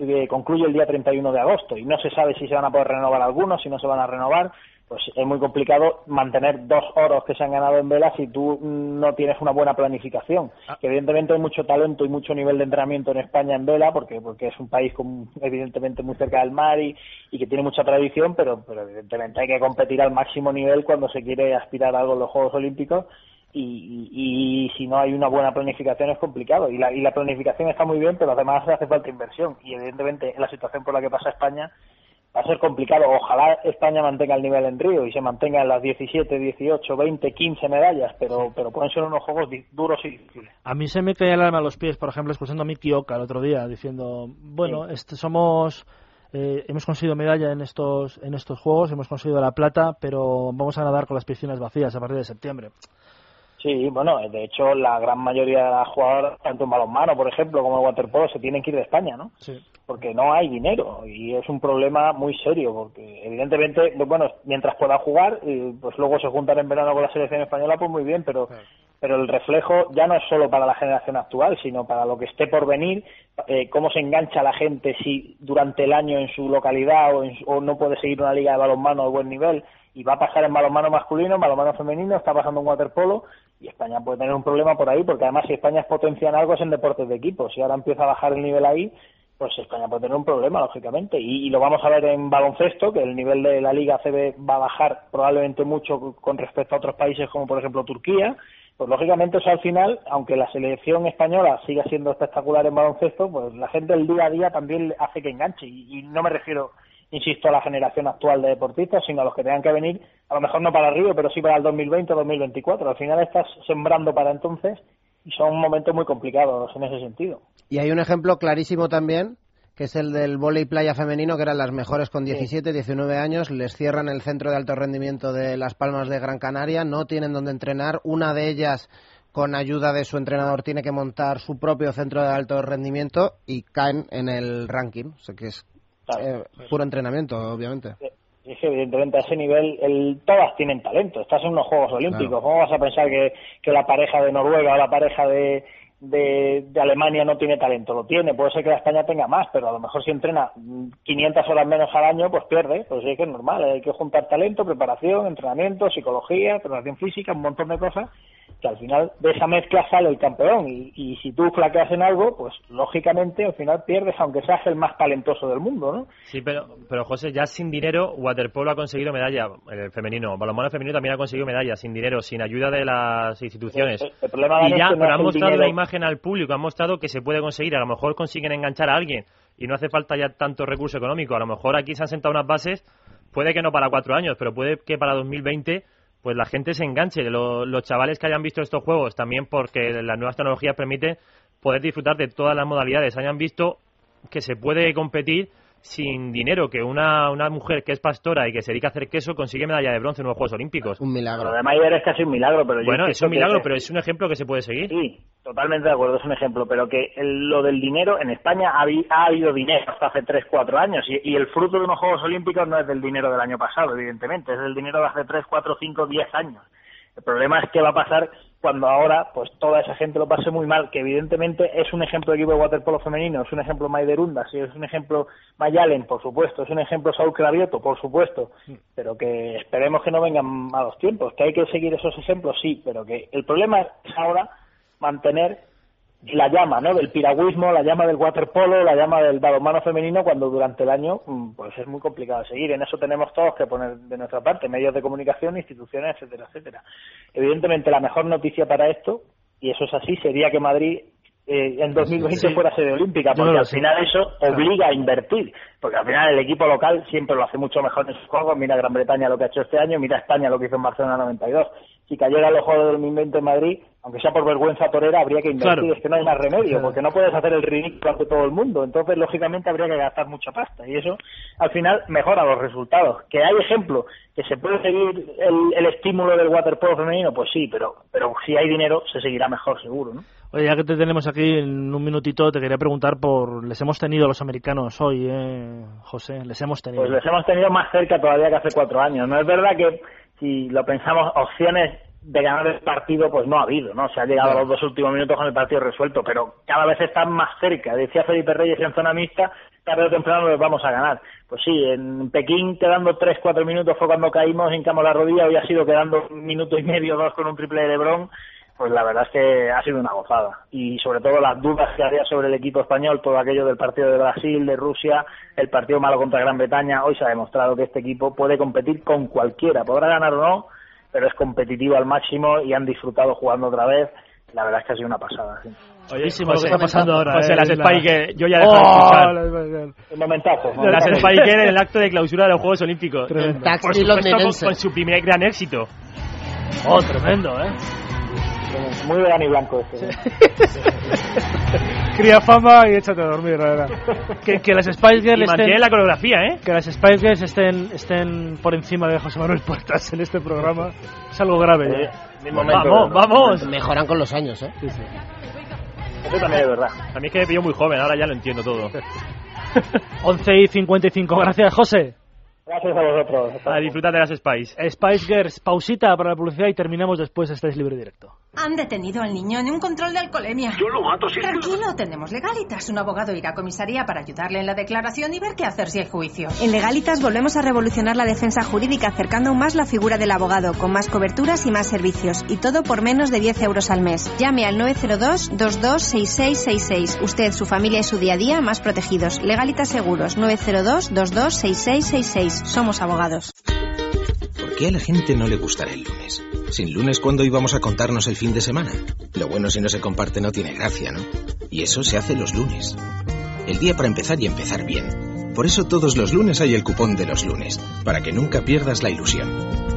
eh, concluye el día 31 de agosto y no se sabe si se van a poder renovar algunos, si no se van a renovar. Pues es muy complicado mantener dos oros que se han ganado en vela si tú no tienes una buena planificación. Ah. Que evidentemente hay mucho talento y mucho nivel de entrenamiento en España en vela, porque porque es un país con, evidentemente muy cerca del mar y, y que tiene mucha tradición, pero, pero evidentemente hay que competir al máximo nivel cuando se quiere aspirar a algo en los Juegos Olímpicos. Y, y- y si no hay una buena planificación es complicado. Y la, y la planificación está muy bien, pero además hace falta inversión. Y evidentemente en la situación por la que pasa España, va a ser complicado. Ojalá España mantenga el nivel en Río y se mantenga en las 17, 18, 20, 15 medallas, pero, pero pueden ser unos juegos duros y difíciles. A mí se me cae el alma a los pies, por ejemplo, escuchando a Miki Oka el otro día diciendo, bueno, este, somos, eh, hemos conseguido medalla en estos, en estos juegos, hemos conseguido la plata, pero vamos a nadar con las piscinas vacías a partir de septiembre. Sí, bueno, de hecho la gran mayoría de las jugadoras, tanto en balonmano, por ejemplo, como en waterpolo, se tienen que ir de España, ¿no? Sí. Porque no hay dinero y es un problema muy serio, porque evidentemente, bueno, mientras puedan jugar, y pues luego se juntan en verano con la selección española, pues muy bien, pero pero el reflejo ya no es solo para la generación actual, sino para lo que esté por venir, eh, cómo se engancha la gente si durante el año en su localidad o, en o no puede seguir una liga de balonmano de buen nivel y va a pasar en balonmano masculino, balonmano femenino, está pasando en waterpolo y España puede tener un problema por ahí, porque además si España es potencia en algo es en deportes de equipo, si ahora empieza a bajar el nivel ahí, pues España puede tener un problema, lógicamente. Y, lo vamos a ver en baloncesto, que el nivel de la Liga CB va a bajar probablemente mucho con respecto a otros países como por ejemplo Turquía. Pues lógicamente eso al final, aunque la selección española siga siendo espectacular en baloncesto, pues la gente del día a día también hace que enganche. Y, y no me refiero, insisto, a la generación actual de deportistas, sino a los que tengan que venir, a lo mejor no para Río, pero sí para el 2020 o 2024. Al final estás sembrando para entonces y son momentos muy complicados en ese sentido. Y hay un ejemplo clarísimo también, que es el del vóley playa femenino, que eran las mejores con 17, 19 años, les cierran el centro de alto rendimiento de Las Palmas de Gran Canaria, no tienen donde entrenar, una de ellas con ayuda de su entrenador tiene que montar su propio centro de alto rendimiento y caen en el ranking, o sea que es eh, puro entrenamiento, obviamente. Es que evidentemente a ese nivel el, todas tienen talento. Estás en unos Juegos Olímpicos. Claro. ¿Cómo vas a pensar que, que la pareja de Noruega o la pareja de, de, de Alemania no tiene talento? Lo tiene. Puede ser que la España tenga más, pero a lo mejor si entrena mm, 500 horas menos al año, pues pierde. Pues sí que es normal. Hay que juntar talento, preparación, entrenamiento, psicología, preparación física, un montón de cosas que al final de esa mezcla sale el campeón y, y si tú flaqueas en algo, pues lógicamente al final pierdes aunque seas el más talentoso del mundo, ¿no? Sí, pero, pero José, ya sin dinero, Waterpolo ha conseguido medalla, el femenino. Balonmano femenino también ha conseguido medalla, sin dinero, sin ayuda de las instituciones. El- el problema, y ya, es que no pero han mostrado dinero. la imagen al público, han mostrado que se puede conseguir. A lo mejor consiguen enganchar a alguien y no hace falta ya tanto recurso económico. A lo mejor aquí se han sentado unas bases, puede que no para cuatro años, pero puede que para 2020 pues la gente se enganche. Lo- los chavales que hayan visto estos juegos, también porque las nuevas tecnologías permiten poder disfrutar de todas las modalidades, hayan visto que se puede competir sin dinero, que una, una mujer que es pastora y que se dedica a hacer queso consigue medalla de bronce en los Juegos Olímpicos. Un milagro. Lo de Maider es casi un milagro, pero yo Bueno, es un que- milagro, pero es un ejemplo que se puede seguir. Sí, totalmente de acuerdo, es un ejemplo, pero que el- lo del dinero, en España ha, ha habido dinero hasta hace 3, 4 años y, y el fruto de unos Juegos Olímpicos no es del dinero del año pasado, evidentemente, es del dinero de hace 3, 4, 5, 10 años. El problema es qué va a pasar cuando ahora pues toda esa gente lo pase muy mal, que evidentemente es un ejemplo de equipo de waterpolo femenino, es un ejemplo Maiderunda, sí, es un ejemplo Mayalen, por supuesto, es un ejemplo Saúl Cravioto, por supuesto, pero que esperemos que no vengan malos tiempos, que hay que seguir esos ejemplos, sí, pero que el problema es ahora mantener la llama, ¿no? Del piragüismo, la llama del waterpolo, la llama del balonmano femenino, cuando durante el año, mm, pues es muy complicado seguir. En eso tenemos todos que poner de nuestra parte, medios de comunicación, instituciones, etcétera, etcétera. Evidentemente, la mejor noticia para esto, y eso es así, sería que Madrid eh, en 2020 Sí. fuera sede olímpica, porque al final eso obliga a invertir, porque al final el equipo local siempre lo hace mucho mejor en sus juegos, mira Gran Bretaña lo que ha hecho este año, mira España lo que hizo en Barcelona 92. Si cayera los Juegos del 2020 en Madrid, aunque sea por vergüenza torera, habría que invertir, Claro. es que no hay más remedio, Claro. porque no puedes hacer el ridículo ante todo el mundo, entonces lógicamente habría que gastar mucha pasta, y eso al final mejora los resultados. Que hay ejemplo, que se puede seguir el, el estímulo del waterpolo femenino, pues sí, pero, pero si hay dinero se seguirá mejor seguro, ¿no? Oye, ya que te tenemos aquí en un minutito, te quería preguntar por... Les hemos tenido a los americanos hoy, ¿eh, José? Les hemos tenido. Pues les hemos tenido más cerca todavía que hace cuatro años. No es verdad que si lo pensamos, opciones de ganar el partido pues no ha habido, ¿no? Se ha llegado a los dos últimos minutos con el partido resuelto, pero cada vez están más cerca. Decía Felipe Reyes en zona mixta, tarde o temprano les vamos a ganar. Pues sí, en Pekín quedando tres, cuatro minutos fue cuando caímos, hincamos la rodilla, hoy ha sido quedando un minuto y medio, dos con un triple de Lebron, pues la verdad es que ha sido una gozada. Y sobre todo las dudas que había sobre el equipo español, todo aquello del partido de Brasil, de Rusia, el partido malo contra Gran Bretaña, hoy se ha demostrado que este equipo puede competir con cualquiera, podrá ganar o no, pero es competitivo al máximo y han disfrutado jugando otra vez. La verdad es que ha sido una pasada. sí. Oye, Buenísimo lo que está pasando ahora, José, eh, las la- Spike, yo ya dejo de Oh, escuchar. la- Un momentazo. Las momentazo. Spike en el acto de clausura de los Juegos Olímpicos. Tremendo. Por supuesto, con, con su primer gran éxito. Oh, tremendo, ¿eh? Muy de Dani Blanco este. Cría fama y échate a dormir, la verdad. Que, que las Spice Girls Y mantiene estén, la coreografía, ¿eh? que las Spice Girls estén, estén por encima de José Manuel Puertas en este programa es algo grave. ¿eh? Momento, Vamos, ¿no? vamos. Mejoran con los años, ¿eh? Eso también es verdad. A mí es que me pillo muy joven, ahora ya lo entiendo todo. 11 y 55. Gracias, José. Gracias a vosotros. A disfrutar de las Spice. Spice Girls, pausita para la publicidad y terminamos después. Estáis libre directo. Han detenido al niño en un control de alcoholemia. Yo lo mato si... Tranquilo, tenemos legalitas. Un abogado irá a comisaría para ayudarle en la declaración y ver qué hacer si hay juicio. En Legalitas volvemos a revolucionar la defensa jurídica acercando aún más la figura del abogado, con más coberturas y más servicios. Y todo por menos de 10 euros al mes. Llame al 902-226666. Usted, su familia y su día a día más protegidos. Legalitas Seguros. 902-226666. Somos abogados. ¿Por qué a la gente no le gustará el lunes? Sin lunes, ¿cuándo íbamos a contarnos el fin de semana? Lo bueno si no se comparte no tiene gracia, ¿no? Y eso se hace los lunes. El día para empezar y empezar bien. Por eso todos los lunes hay el cupón de los lunes, para que nunca pierdas la ilusión.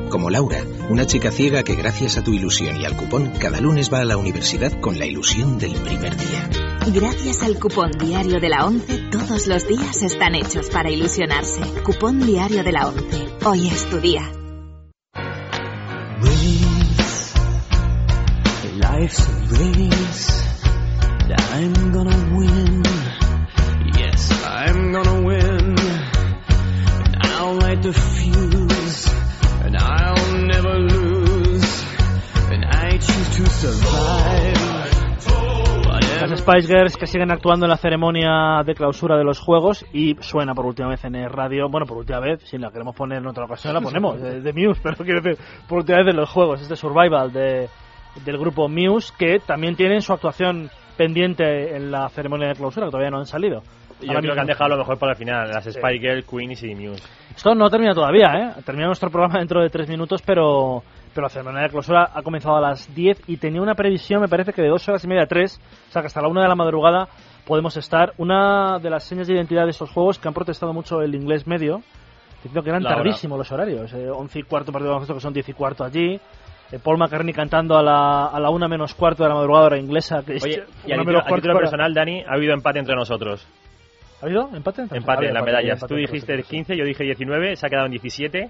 Como Laura, una chica ciega que gracias a tu ilusión y al cupón cada lunes va a la universidad con la ilusión del primer día. Gracias al cupón diario de la 11, todos los días están hechos para ilusionarse. Cupón diario de la 11. Hoy es tu día. Life's a race. I'm gonna win. Yes, I'm gonna win. And I'll light the fuse. And I'll never lose. And I choose to survive. Las Spice Girls que siguen actuando en la ceremonia de clausura de los juegos y suena por última vez en el radio. Bueno, por última vez, si la queremos poner en otra ocasión, la ponemos, de, de Muse, pero quiero decir, por última vez en los juegos. Este Survival de, del grupo Muse que también tienen su actuación pendiente en la ceremonia de clausura, que todavía no han salido. Yo Ahora creo que han dejado lo mejor para el final. Las Spike Girls, Queens y Muse. Esto no termina todavía, ¿eh? Termina nuestro programa dentro de tres minutos, pero, pero la ceremonia de clausura ha comenzado a las 10 y tenía una previsión, me parece que de dos horas y media a tres, o sea que hasta la una de la madrugada podemos estar. Una de las señas de identidad de estos juegos que han protestado mucho el inglés medio, diciendo que eran tardísimos los horarios, eh, 11 y cuarto partido de baloncesto que son 10 y cuarto allí. Eh, Paul McCartney cantando a la, a la una menos cuarto de la madrugada hora inglesa. Que Oye, y a título, personal, Dani, ha habido empate entre nosotros. ¿Ha habido empate? Empate Ha habido en las empate, medallas. empate Tú dijiste nosotros. 15, yo dije 19, se ha quedado en 17.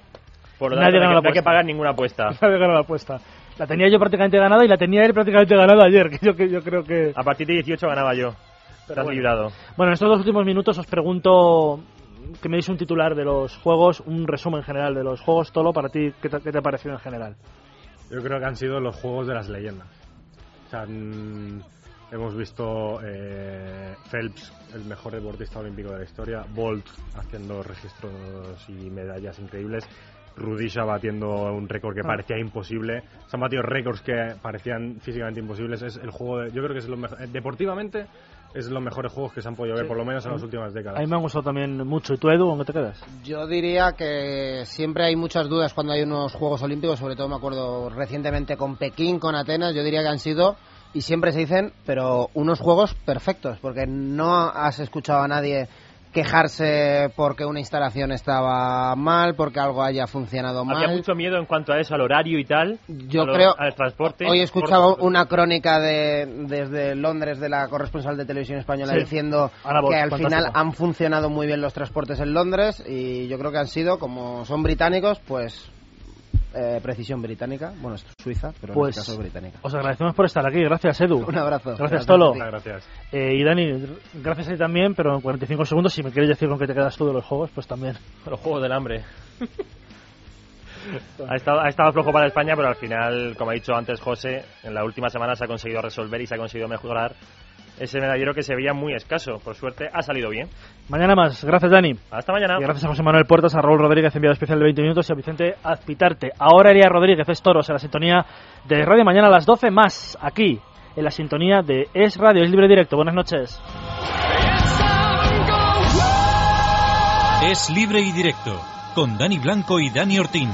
Por lo Nadie tanto, no hay, la que, pagar ninguna apuesta. Nadie gana la apuesta. La tenía yo prácticamente ganada y la tenía él prácticamente ganada ayer, que yo, que yo creo que... A partir de 18 ganaba yo. Has bueno. librado. Bueno, en estos dos últimos minutos os pregunto que me deis un titular de los juegos, un resumen general de los juegos. Tolo, para ti, ¿qué te, qué te ha parecido en general? Yo creo que han sido los juegos de las leyendas. O sea, mm, hemos visto eh, Phelps, el mejor deportista olímpico de la historia, Bolt haciendo registros y medallas increíbles, Rudisha batiendo un récord que Ah. parecía imposible, se han batido récords que parecían físicamente imposibles. Es el juego, de- yo creo que es lo mejor, eh, deportivamente es los mejores juegos que se han podido ver, Sí. por lo menos en las últimas A décadas. mí me han gustado también mucho. ¿Y tú, Edu, dónde te quedas? Yo diría que siempre hay muchas dudas cuando hay unos Juegos Olímpicos, sobre todo me acuerdo recientemente con Pekín, con Atenas, yo diría que han sido, y siempre se dicen, pero unos Juegos perfectos, porque no has escuchado a nadie quejarse porque una instalación estaba mal, porque algo haya funcionado mal. Había mucho miedo en cuanto a eso, al horario y tal. Yo lo- creo. Al transporte. Hoy Por- una crónica de, desde Londres de la corresponsal de televisión española Sí. diciendo que al final han funcionado muy bien los transportes en Londres y yo creo que han sido, como son británicos, pues eh, precisión británica. Bueno, esto es Suiza, pero Pues en este caso británica. os agradecemos por estar aquí. Gracias, Edu. Un abrazo. Gracias, Gracias Tolo. Gracias. Eh, y Dani, gracias a ti también, pero en 45 segundos, si me quieres decir con qué te quedas tú de los juegos, pues también. Los juegos del hambre. Ha estado, ha estado flojo para España, pero al final, como ha dicho antes José, en la última semana se ha conseguido resolver y se ha conseguido mejorar ese medallero que se veía muy escaso. Por suerte ha salido bien. Mañana más. Gracias, Dani. Hasta mañana. Y gracias a José Manuel Puertas, a Raúl Rodríguez, enviado especial de 20 minutos, y a Vicente Azpitarte. Ahora Elia Rodríguez es Toros en la sintonía de Radio Mañana a las 12 más, aquí, en la sintonía de Es Radio, es libre directo. Buenas noches. Es libre y directo con Dani Blanco y Dani Ortín.